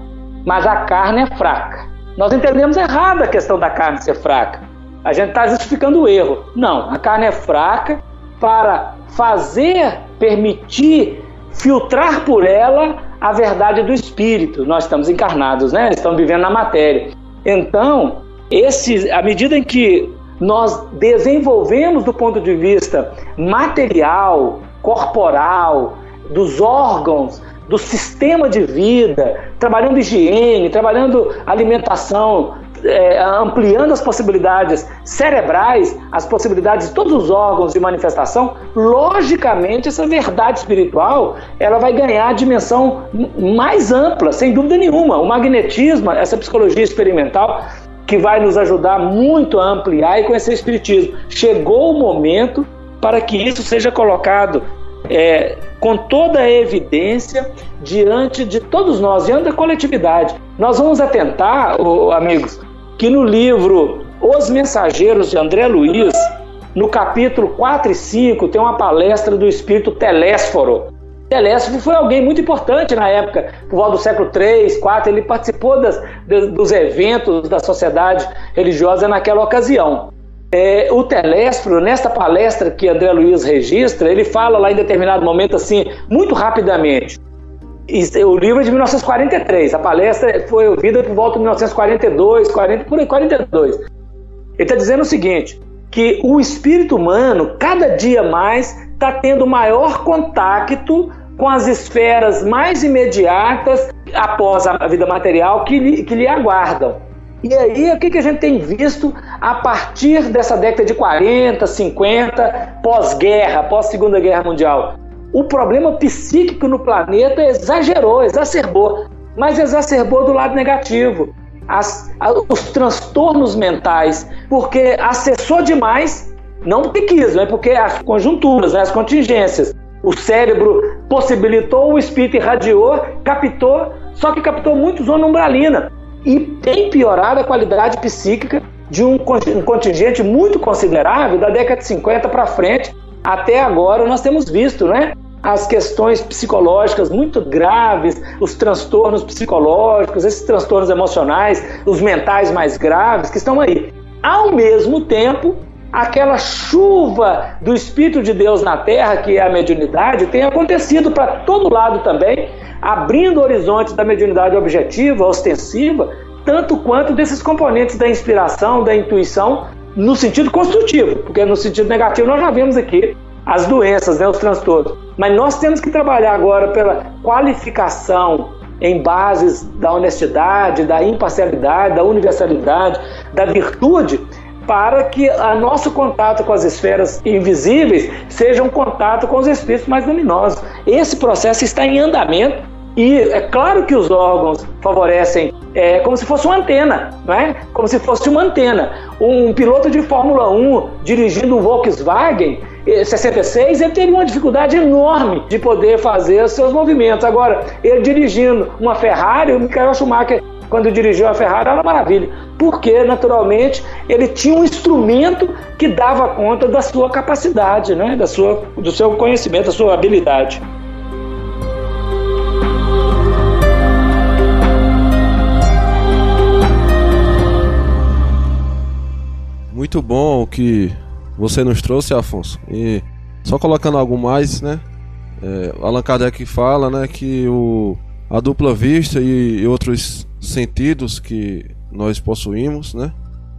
mas a carne é fraca. Nós entendemos errado a questão da carne ser fraca. a gente está justificando o erro. Não, a carne é fraca para fazer, permitir, filtrar por ela a verdade do espírito. Nós estamos encarnados, né? Estamos vivendo na matéria. Então, esse, à medida em que nós desenvolvemos do ponto de vista material, corporal, dos órgãos, do sistema de vida, trabalhando higiene, trabalhando alimentação, é, ampliando as possibilidades cerebrais, as possibilidades de todos os órgãos de manifestação, logicamente essa verdade espiritual ela vai ganhar dimensão mais ampla, sem dúvida nenhuma. O magnetismo, essa psicologia experimental, que vai nos ajudar muito a ampliar e conhecer o Espiritismo. Chegou o momento para que isso seja colocado é, com toda a evidência diante de todos nós, diante da coletividade. Nós vamos atentar, oh, amigos, que no livro Os Mensageiros de André Luiz, no capítulo 4 e 5, tem uma palestra do espírito Telésforo. Telésforo foi alguém muito importante na época, por volta do século 3, 4, ele participou das, dos eventos da sociedade religiosa naquela ocasião. É, o Telésforo, nesta palestra que André Luiz registra, ele fala lá em determinado momento assim, muito rapidamente. O livro é de 1943, a palestra foi ouvida por volta de 1942, 40, por aí, 42. Ele está dizendo o seguinte: que o espírito humano, cada dia mais, está tendo maior contato com as esferas mais imediatas após a vida material que lhe, que lhe aguardam. E aí, o que, que a gente tem visto a partir dessa década de 40, 50, pós-guerra, pós-segunda guerra mundial? O problema psíquico no planeta exagerou, exacerbou, mas exacerbou do lado negativo. As, os transtornos mentais, porque acessou demais, não porque quis, é porque as conjunturas, né, as contingências. O cérebro possibilitou, o espírito irradiou, captou, só que captou muito zona umbralina. E tem piorado a qualidade psíquica de um contingente muito considerável da década de 50 para frente. Até agora nós temos visto, né? as questões psicológicas muito graves, os transtornos psicológicos, esses transtornos emocionais, os mentais mais graves que estão aí. Ao mesmo tempo, aquela chuva do Espírito de Deus na Terra, que é a mediunidade, tem acontecido para todo lado também, abrindo horizontes da mediunidade objetiva, ostensiva, tanto quanto desses componentes da inspiração, da intuição, no sentido construtivo, porque no sentido negativo nós já vimos aqui as doenças, né, os transtornos. Mas nós temos que trabalhar agora pela qualificação em bases da honestidade, da imparcialidade, da universalidade, da virtude, para que o nosso contato com as esferas invisíveis seja um contato com os espíritos mais luminosos. Esse processo está em andamento e é claro que os órgãos favorecem, é como se fosse uma antena, não é? Como se fosse uma antena. Um piloto de Fórmula 1 dirigindo um Volkswagen, 66, ele teve uma dificuldade enorme de poder fazer seus movimentos. Agora, ele dirigindo uma Ferrari, o Michael Schumacher, quando dirigiu a Ferrari, era uma maravilha. Porque, naturalmente, ele tinha um instrumento que dava conta da sua capacidade, né? da sua, do seu conhecimento, da sua habilidade. Muito bom que você nos trouxe, Afonso. E só colocando algo mais, né? É, Allan Kardec fala, né, que o, a dupla vista e, e outros sentidos que nós possuímos, né?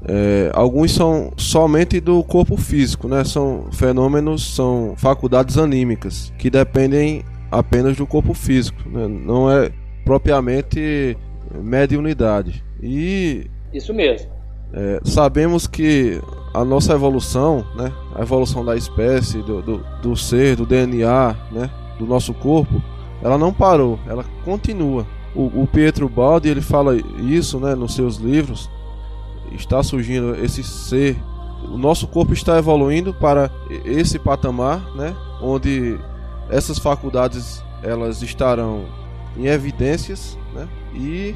É, alguns são somente do corpo físico, né? São fenômenos, são faculdades anímicas que dependem apenas do corpo físico, né? não é propriamente mediunidade. E isso mesmo. É, sabemos que a nossa evolução, né, a evolução da espécie, do, do, do, ser, do DNA, né, do nosso corpo, ela não parou, ela continua. O, o Pietro Baldi ele fala isso, né, nos seus livros. Está surgindo esse ser, o nosso corpo está evoluindo para esse patamar, né, onde essas faculdades elas estarão em evidências, né, e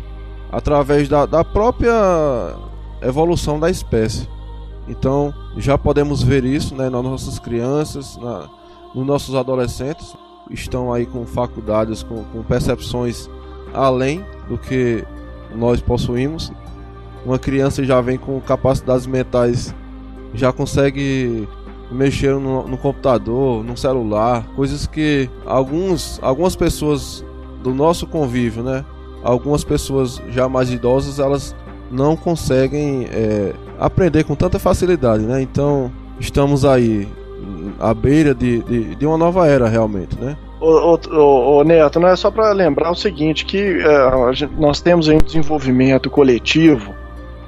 através da, da própria evolução da espécie. Então já podemos ver isso né, nas nossas crianças, na, nos nossos adolescentes, estão aí com faculdades, com, com percepções além do que nós possuímos. Uma criança já vem com capacidades mentais já consegue mexer no, no computador, no celular, coisas que alguns, algumas pessoas do nosso convívio, né? Algumas pessoas já mais idosas, elas não conseguem é, aprender com tanta facilidade, né? Então estamos aí à beira de, de, de uma nova era realmente, né? Ô, Neto, não é só para lembrar o seguinte, que uh, gente, nós temos aí um desenvolvimento coletivo,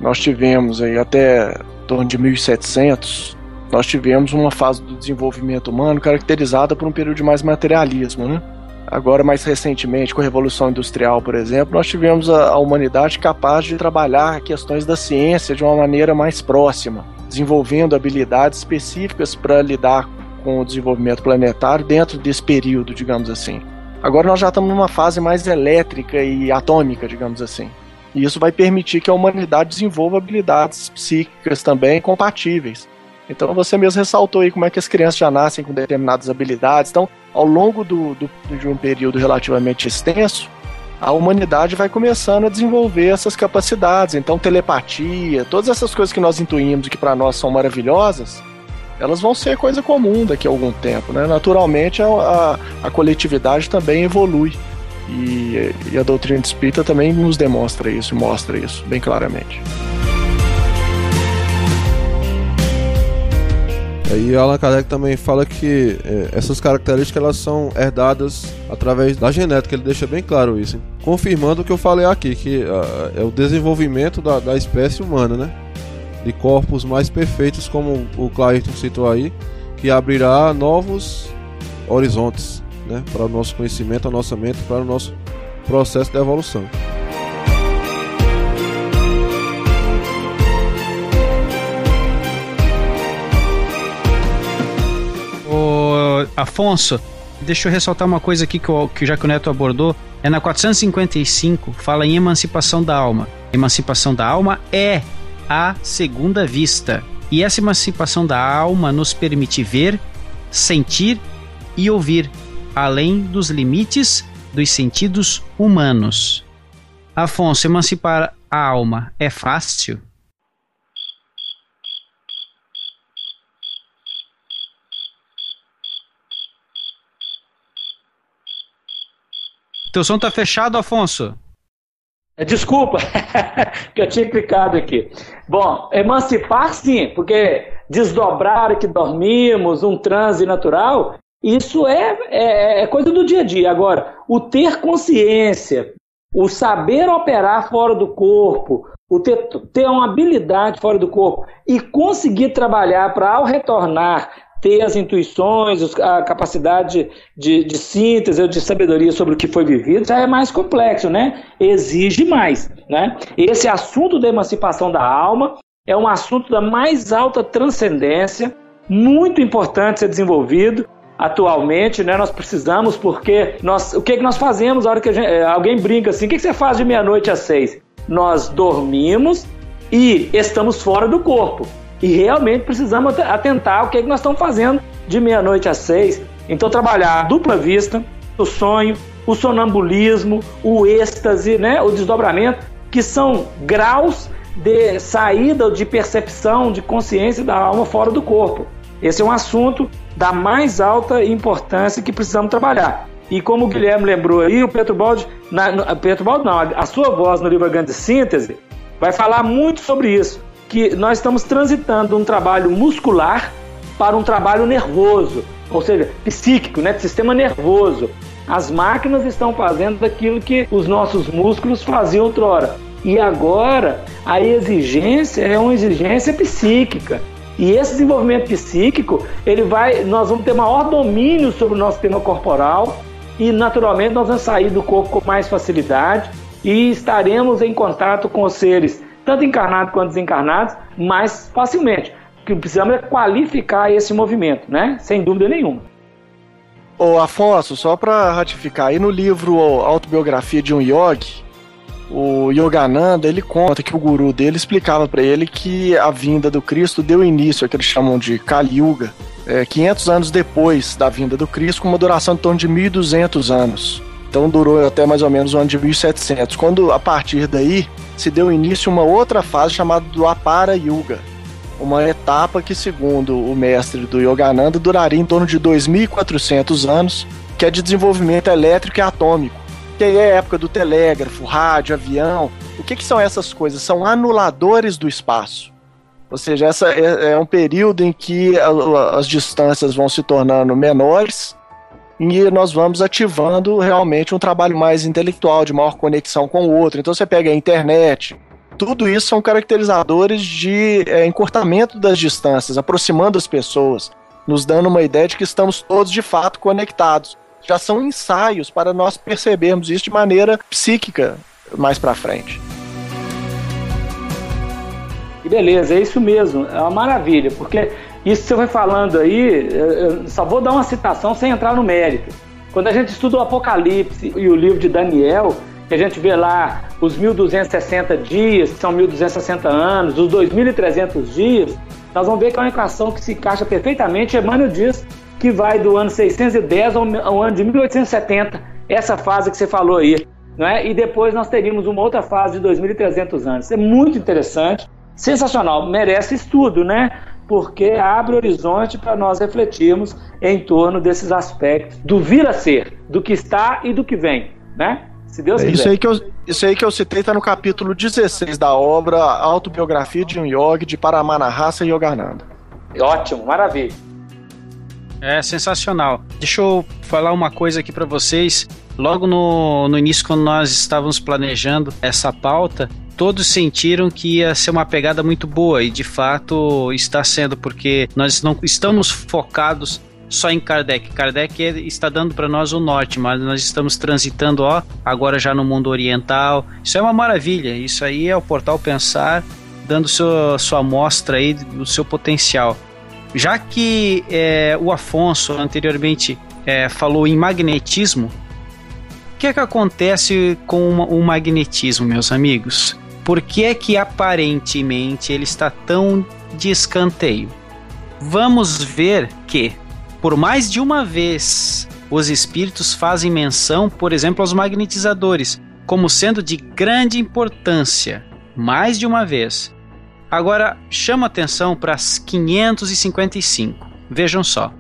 nós tivemos aí até torno de 1700, nós tivemos uma fase do desenvolvimento humano caracterizada por um período de mais materialismo, né? Agora, mais recentemente, com a Revolução Industrial, por exemplo, nós tivemos a, a humanidade capaz de trabalhar questões da ciência de uma maneira mais próxima, desenvolvendo habilidades específicas para lidar com o desenvolvimento planetário dentro desse período, digamos assim. Agora nós já estamos numa fase mais elétrica e atômica, digamos assim. E isso vai permitir que a humanidade desenvolva habilidades psíquicas também compatíveis. Então você mesmo ressaltou aí como é que as crianças já nascem com determinadas habilidades. Então, ao longo do, do, de um período relativamente extenso, a humanidade vai começando a desenvolver essas capacidades. Então, telepatia, todas essas coisas que nós intuímos que para nós são maravilhosas, elas vão ser coisa comum daqui a algum tempo. Né? Naturalmente, a, a, a coletividade também evolui. E, e, a doutrina espírita também nos demonstra isso, mostra isso bem claramente. E Allan Kardec também fala que é, essas características elas são herdadas através da genética, ele deixa bem claro isso, hein? confirmando o que eu falei aqui, que uh, é o desenvolvimento da, da espécie humana, né? De corpos mais perfeitos, como o Clayton citou aí, que abrirá novos horizontes né? para o nosso conhecimento, a nossa mente, para o nosso processo de evolução. Afonso, deixa eu ressaltar uma coisa aqui que, o, que já que o Neto abordou. É na 455, fala em emancipação da alma. Emancipação da alma é a segunda vista. E essa emancipação da alma nos permite ver, sentir e ouvir, além dos limites dos sentidos humanos. Afonso, emancipar a alma é fácil? Teu som tá fechado, Afonso. É, desculpa, (laughs) que eu tinha clicado aqui. Bom, emancipar sim, porque desdobrar que dormimos, um transe natural, isso é, é, é coisa do dia a dia. Agora, o ter consciência, o saber operar fora do corpo, o ter, ter uma habilidade fora do corpo e conseguir trabalhar para, ao retornar, ter as intuições, a capacidade de, de síntese ou de sabedoria sobre o que foi vivido, já é mais complexo, né? Exige mais, né? Esse assunto da emancipação da alma é um assunto da mais alta transcendência, muito importante ser desenvolvido atualmente, né? Nós precisamos porque nós, o que, que nós fazemos na hora que gente, eh, alguém brinca assim, o que, que você faz de meia-noite às seis? Nós dormimos e estamos fora do corpo. E realmente precisamos atentar o que, é que nós estamos fazendo de meia-noite às seis. Então, trabalhar a dupla vista, o sonho, o sonambulismo, o êxtase, né, o desdobramento, que são graus de saída de percepção, de consciência da alma fora do corpo. Esse é um assunto da mais alta importância que precisamos trabalhar. E como o Guilherme lembrou aí, o Petro Baldi, na, no, Baldi não, a sua voz no livro Grande Síntese vai falar muito sobre isso que nós estamos transitando um trabalho muscular para um trabalho nervoso, ou seja, psíquico, né, sistema nervoso. As máquinas estão fazendo aquilo que os nossos músculos faziam outrora. E agora a exigência é uma exigência psíquica. E esse desenvolvimento psíquico, ele vai, nós vamos ter maior domínio sobre o nosso sistema corporal e naturalmente nós vamos sair do corpo com mais facilidade e estaremos em contato com os seres tanto encarnados quanto desencarnados, mais facilmente. O que precisamos é qualificar esse movimento, né? Sem dúvida nenhuma. Ô Afonso, só para ratificar, aí no livro Autobiografia de um Yogi, o Yogananda, ele conta que o guru dele explicava para ele que a vinda do Cristo deu início ao que eles chamam de Kali Yuga, é, 500 anos depois da vinda do Cristo, com uma duração de torno de 1.200 anos. Então durou até mais ou menos o ano de 1700. Quando a partir daí se deu início uma outra fase chamada do Apara Yuga, uma etapa que, segundo o mestre do Yogananda, duraria em torno de 2.400 anos, que é de desenvolvimento elétrico e atômico, que é a época do telégrafo, rádio, avião. O que, que são essas coisas? São anuladores do espaço. Ou seja, essa é, é um período em que a, as distâncias vão se tornando menores e nós vamos ativando realmente um trabalho mais intelectual, de maior conexão com o outro. Então você pega a internet, tudo isso são caracterizadores de é, encurtamento das distâncias, aproximando as pessoas, nos dando uma ideia de que estamos todos de fato conectados. Já são ensaios para nós percebermos isso de maneira psíquica mais para frente. E beleza, é isso mesmo, é uma maravilha, porque isso que você vai falando aí, só vou dar uma citação sem entrar no mérito. Quando a gente estuda o Apocalipse e o livro de Daniel, que a gente vê lá os 1260 dias, que são 1260 anos, os 2300 dias, nós vamos ver que é uma equação que se encaixa perfeitamente. Emmanuel diz que vai do ano 610 ao, ano de 1870, essa fase que você falou aí. Não é? E depois nós teríamos uma outra fase de 2300 anos. É muito interessante, sensacional, merece estudo, né? Porque abre horizonte para nós refletirmos em torno desses aspectos do vir a ser, do que está e do que vem, né? Se Deus é, quiser. Isso aí que eu, isso aí que eu citei está no capítulo 16 da obra Autobiografia de um Yogi de Paramanahasa Yogananda. Ótimo, maravilha. É sensacional. Deixa eu falar uma coisa aqui para vocês. Logo no, no início, quando nós estávamos planejando essa pauta, todos sentiram que ia ser uma pegada muito boa e de fato está sendo, porque nós não estamos focados só em Kardec. Kardec está dando para nós o norte, mas nós estamos transitando, ó, agora já no mundo oriental. Isso é uma maravilha. Isso aí é o portal Pensar dando seu, sua amostra aí do seu potencial. Já que é, o Afonso anteriormente é, falou em magnetismo, o que é que acontece com o magnetismo, meus amigos? Por que é que aparentemente ele está tão de escanteio? Vamos ver que por mais de uma vez, os espíritos fazem menção, por exemplo, aos magnetizadores, como sendo de grande importância, mais de uma vez. Agora, chama atenção para as 555. Vejam só.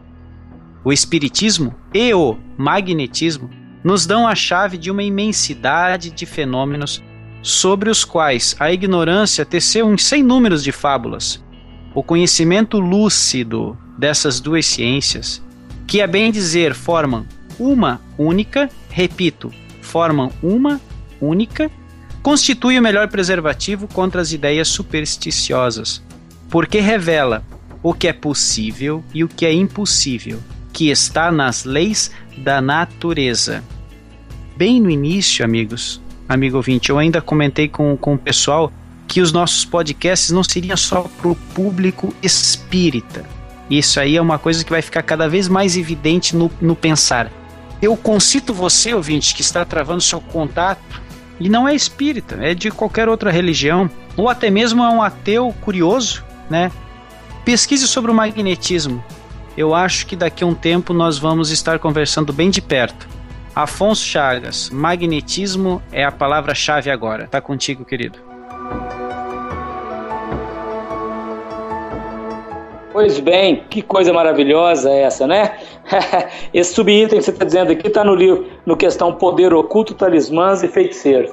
O espiritismo e o magnetismo nos dão a chave de uma imensidade de fenômenos sobre os quais a ignorância teceu um sem números de fábulas. O conhecimento lúcido dessas duas ciências, que a bem dizer formam uma única, repito, formam uma única, constitui o melhor preservativo contra as ideias supersticiosas, porque revela o que é possível e o que é impossível, que está nas leis da natureza. Bem no início, amigos, amigo ouvinte, eu ainda comentei com, com o pessoal que os nossos podcasts não seriam só para o público espírita. Isso aí é uma coisa que vai ficar cada vez mais evidente no, no pensar. Eu concito você, ouvinte, que está travando seu contato, e não é espírita, é de qualquer outra religião, ou até mesmo é um ateu curioso, né? Pesquise sobre o magnetismo. Eu acho que daqui a um tempo nós vamos estar conversando bem de perto. Afonso Chagas, magnetismo é a palavra-chave agora. Tá contigo, querido. Pois bem, que coisa maravilhosa é essa, né? (laughs) Esse subitem que você está dizendo aqui está no livro, no questão Poder Oculto, Talismãs e Feiticeiros.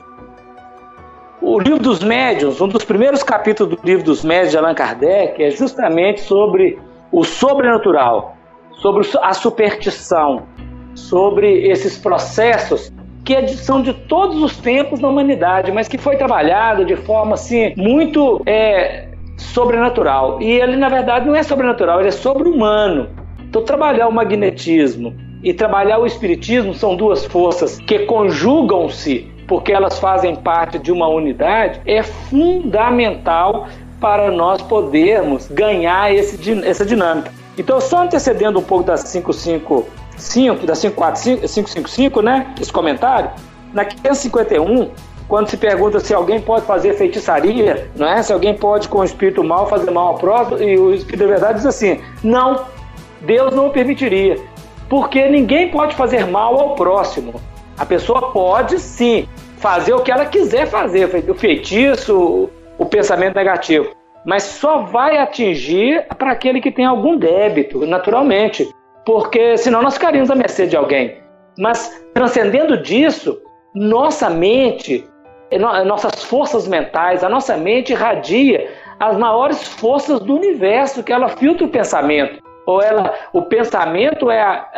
O livro dos médiuns, um dos primeiros capítulos do livro dos médiuns de Allan Kardec é justamente sobre o sobrenatural, sobre a superstição, sobre esses processos que é são de todos os tempos na humanidade, mas que foi trabalhado de forma assim muito é, sobrenatural. E ele, na verdade, não é sobrenatural, ele é sobre-humano. Então, trabalhar o magnetismo e trabalhar o espiritismo são duas forças que conjugam-se porque elas fazem parte de uma unidade, é fundamental para nós podermos ganhar esse, essa dinâmica. Então, só antecedendo um pouco das 555, da 555, né? Esse comentário, na 551, quando se pergunta se alguém pode fazer feitiçaria, não é? Se alguém pode com o espírito mal fazer mal ao próximo, e o espírito da verdade diz assim: não, Deus não permitiria, porque ninguém pode fazer mal ao próximo. A pessoa pode sim fazer o que ela quiser fazer, o feitiço, o pensamento negativo. Mas só vai atingir para aquele que tem algum débito, naturalmente, porque senão nós ficaríamos à mercê de alguém. Mas transcendendo disso, nossa mente, nossas forças mentais, a nossa mente irradia as maiores forças do universo, que ela filtra o pensamento. Ou ela, o pensamento é a,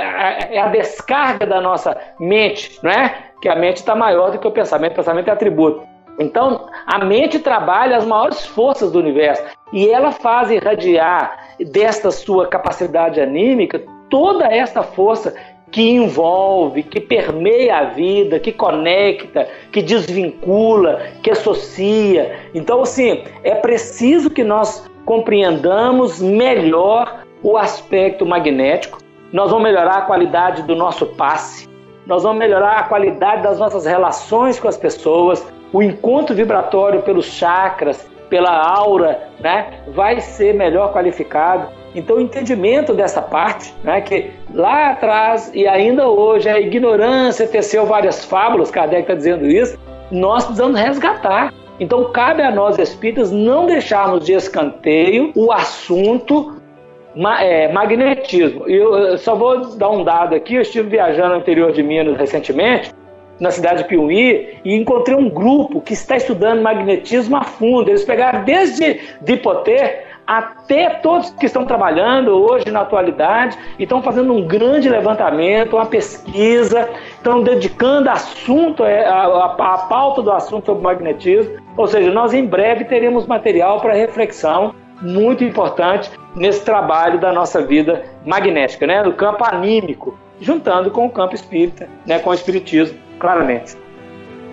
é a descarga da nossa mente, não é? Que a mente está maior do que o pensamento, o pensamento é atributo. Então, a mente trabalha as maiores forças do universo e ela faz irradiar desta sua capacidade anímica toda esta força que envolve, que permeia a vida, que conecta, que desvincula, que associa. Então, assim, é preciso que nós compreendamos melhor o aspecto magnético. Nós vamos melhorar a qualidade do nosso passe, nós vamos melhorar a qualidade das nossas relações com as pessoas, o encontro vibratório pelos chakras, pela aura, né, vai ser melhor qualificado. Então, o entendimento dessa parte, né, que lá atrás e ainda hoje a ignorância teceu várias fábulas, Kardec está dizendo isso, nós precisamos resgatar. Então, cabe a nós espíritas não deixarmos de escanteio o assunto é, magnetismo. Eu só vou dar um dado aqui: eu estive viajando no interior de Minas recentemente na cidade de Piuí e encontrei um grupo que está estudando magnetismo a fundo. Eles pegaram desde Dipotê até todos que estão trabalhando hoje na atualidade e estão fazendo um grande levantamento, uma pesquisa, estão dedicando assunto, é, a, a, a pauta do assunto sobre magnetismo. Ou seja, nós em breve teremos material para reflexão muito importante nesse trabalho da nossa vida magnética, né? no campo anímico, juntando com o campo espírita, né? com o espiritismo claramente.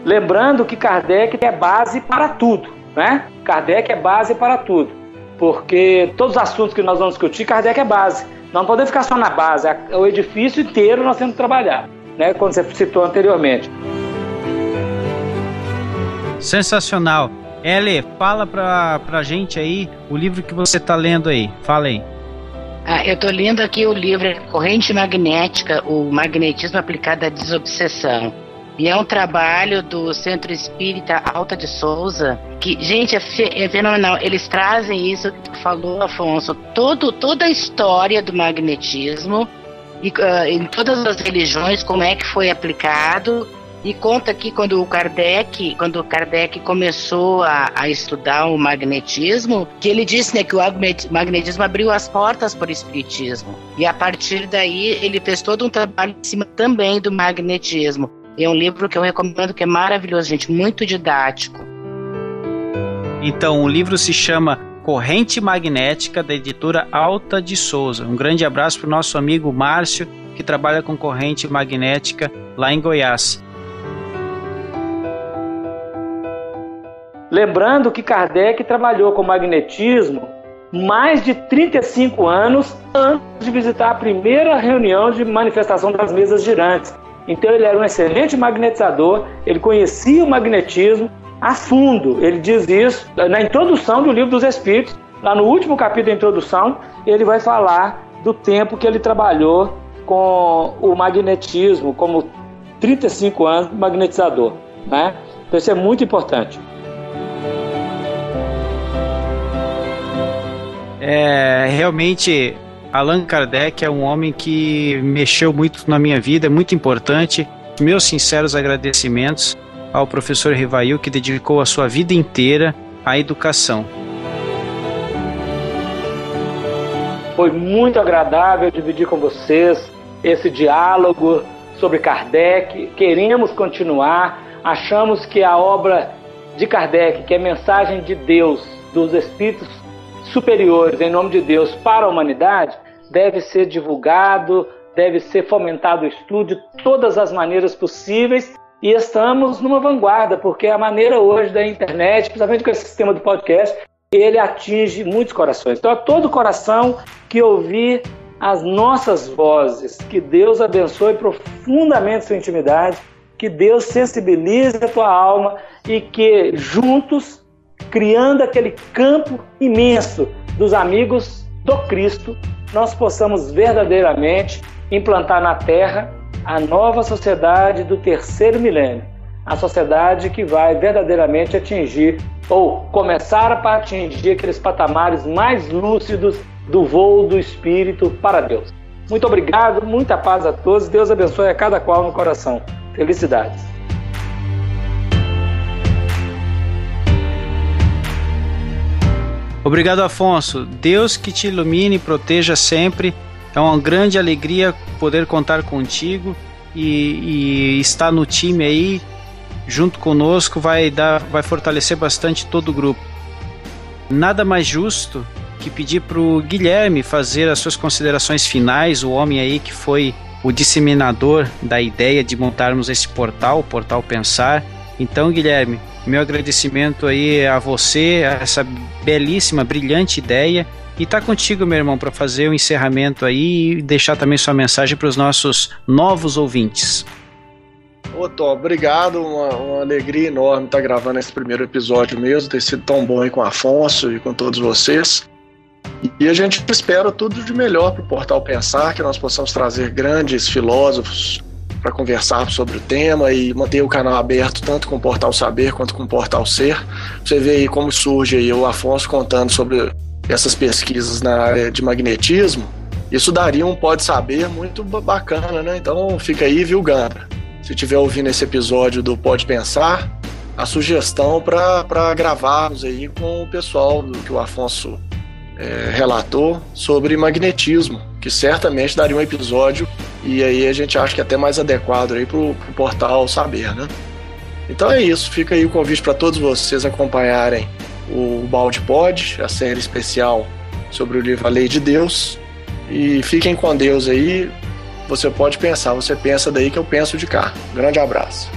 Lembrando que Kardec é base para tudo, né? Kardec é base para tudo, porque todos os assuntos que nós vamos discutir, Kardec é base. Não podemos ficar só na base, o edifício inteiro nós temos que trabalhar, né? Como você citou anteriormente. Sensacional. Ele, fala pra, pra gente aí o livro que você tá lendo aí. Fala aí. Ah, eu estou lendo aqui o livro Corrente Magnética, o magnetismo aplicado à desobsessão. E é um trabalho do Centro Espírita Alta de Souza, que, gente, é, é fenomenal. Eles trazem isso que tu falou, Afonso, todo, toda a história do magnetismo, e, uh, em todas as religiões, como é que foi aplicado, e conta aqui quando o Kardec, quando o Kardec começou a, a estudar o magnetismo, que ele disse né, que o magnetismo abriu as portas para o espiritismo. E a partir daí ele fez todo um trabalho em cima também do magnetismo. É um livro que eu recomendo que é maravilhoso, gente, muito didático. Então, o livro se chama Corrente Magnética, da editora Alta de Souza. Um grande abraço para o nosso amigo Márcio, que trabalha com corrente magnética lá em Goiás. Lembrando que Kardec trabalhou com magnetismo mais de 35 anos antes de visitar a primeira reunião de manifestação das mesas girantes. Então ele era um excelente magnetizador, ele conhecia o magnetismo a fundo. Ele diz isso na introdução do livro dos Espíritos, lá no último capítulo da introdução, ele vai falar do tempo que ele trabalhou com o magnetismo, como 35 anos magnetizador. Né? Então isso é muito importante. É, realmente, Allan Kardec é um homem que mexeu muito na minha vida, é muito importante. Meus sinceros agradecimentos ao professor Rivail, que dedicou a sua vida inteira à educação. Foi muito agradável dividir com vocês esse diálogo sobre Kardec. Queremos continuar. Achamos que a obra de Kardec, que é mensagem de Deus, dos Espíritos superiores em nome de Deus para a humanidade deve ser divulgado, deve ser fomentado o estudo de todas as maneiras possíveis e estamos numa vanguarda, porque a maneira hoje da internet, principalmente com esse sistema do podcast, ele atinge muitos corações. Então, a todo coração que ouvir as nossas vozes, que Deus abençoe profundamente sua intimidade, que Deus sensibilize a tua alma e que juntos criando aquele campo imenso dos amigos do Cristo, nós possamos verdadeiramente implantar na Terra a nova sociedade do terceiro milênio, a sociedade que vai verdadeiramente atingir ou começar a atingir aqueles patamares mais lúcidos do voo do espírito para Deus. Muito obrigado, muita paz a todos. Deus abençoe a cada qual no coração. Felicidades. Obrigado, Afonso. Deus que te ilumine e proteja sempre. É uma grande alegria poder contar contigo e, e estar no time aí junto conosco vai dar, vai fortalecer bastante todo o grupo. Nada mais justo que pedir para o Guilherme fazer as suas considerações finais, o homem aí que foi o disseminador da ideia de montarmos esse portal, o Portal Pensar. Então, Guilherme, meu agradecimento aí a você, a essa belíssima, brilhante ideia. E tá contigo, meu irmão, para fazer o encerramento aí e deixar também sua mensagem para os nossos novos ouvintes. Ô Tom, obrigado, uma, uma, alegria enorme estar gravando esse primeiro episódio mesmo, ter sido tão bom aí com o Afonso e com todos vocês. E a gente espera tudo de melhor para o Portal Pensar, que nós possamos trazer grandes filósofos para conversar sobre o tema e manter o canal aberto tanto com o Portal Saber quanto com o Portal Ser. Você vê aí como surge aí o Afonso contando sobre essas pesquisas na área de magnetismo. Isso daria um pode saber muito bacana, né? Então fica aí, viu, Gambra? Se estiver ouvindo esse episódio do Pode Pensar, a sugestão para gravarmos aí com o pessoal que o Afonso é, relatou sobre magnetismo, que certamente daria um episódio e aí a gente acha que é até mais adequado aí para o portal saber, né? Então é isso, fica aí o convite para todos vocês acompanharem o Balde Pod, a série especial sobre o livro A Lei de Deus. E fiquem com Deus aí. Você pode pensar, você pensa daí que eu penso de cá. grande abraço.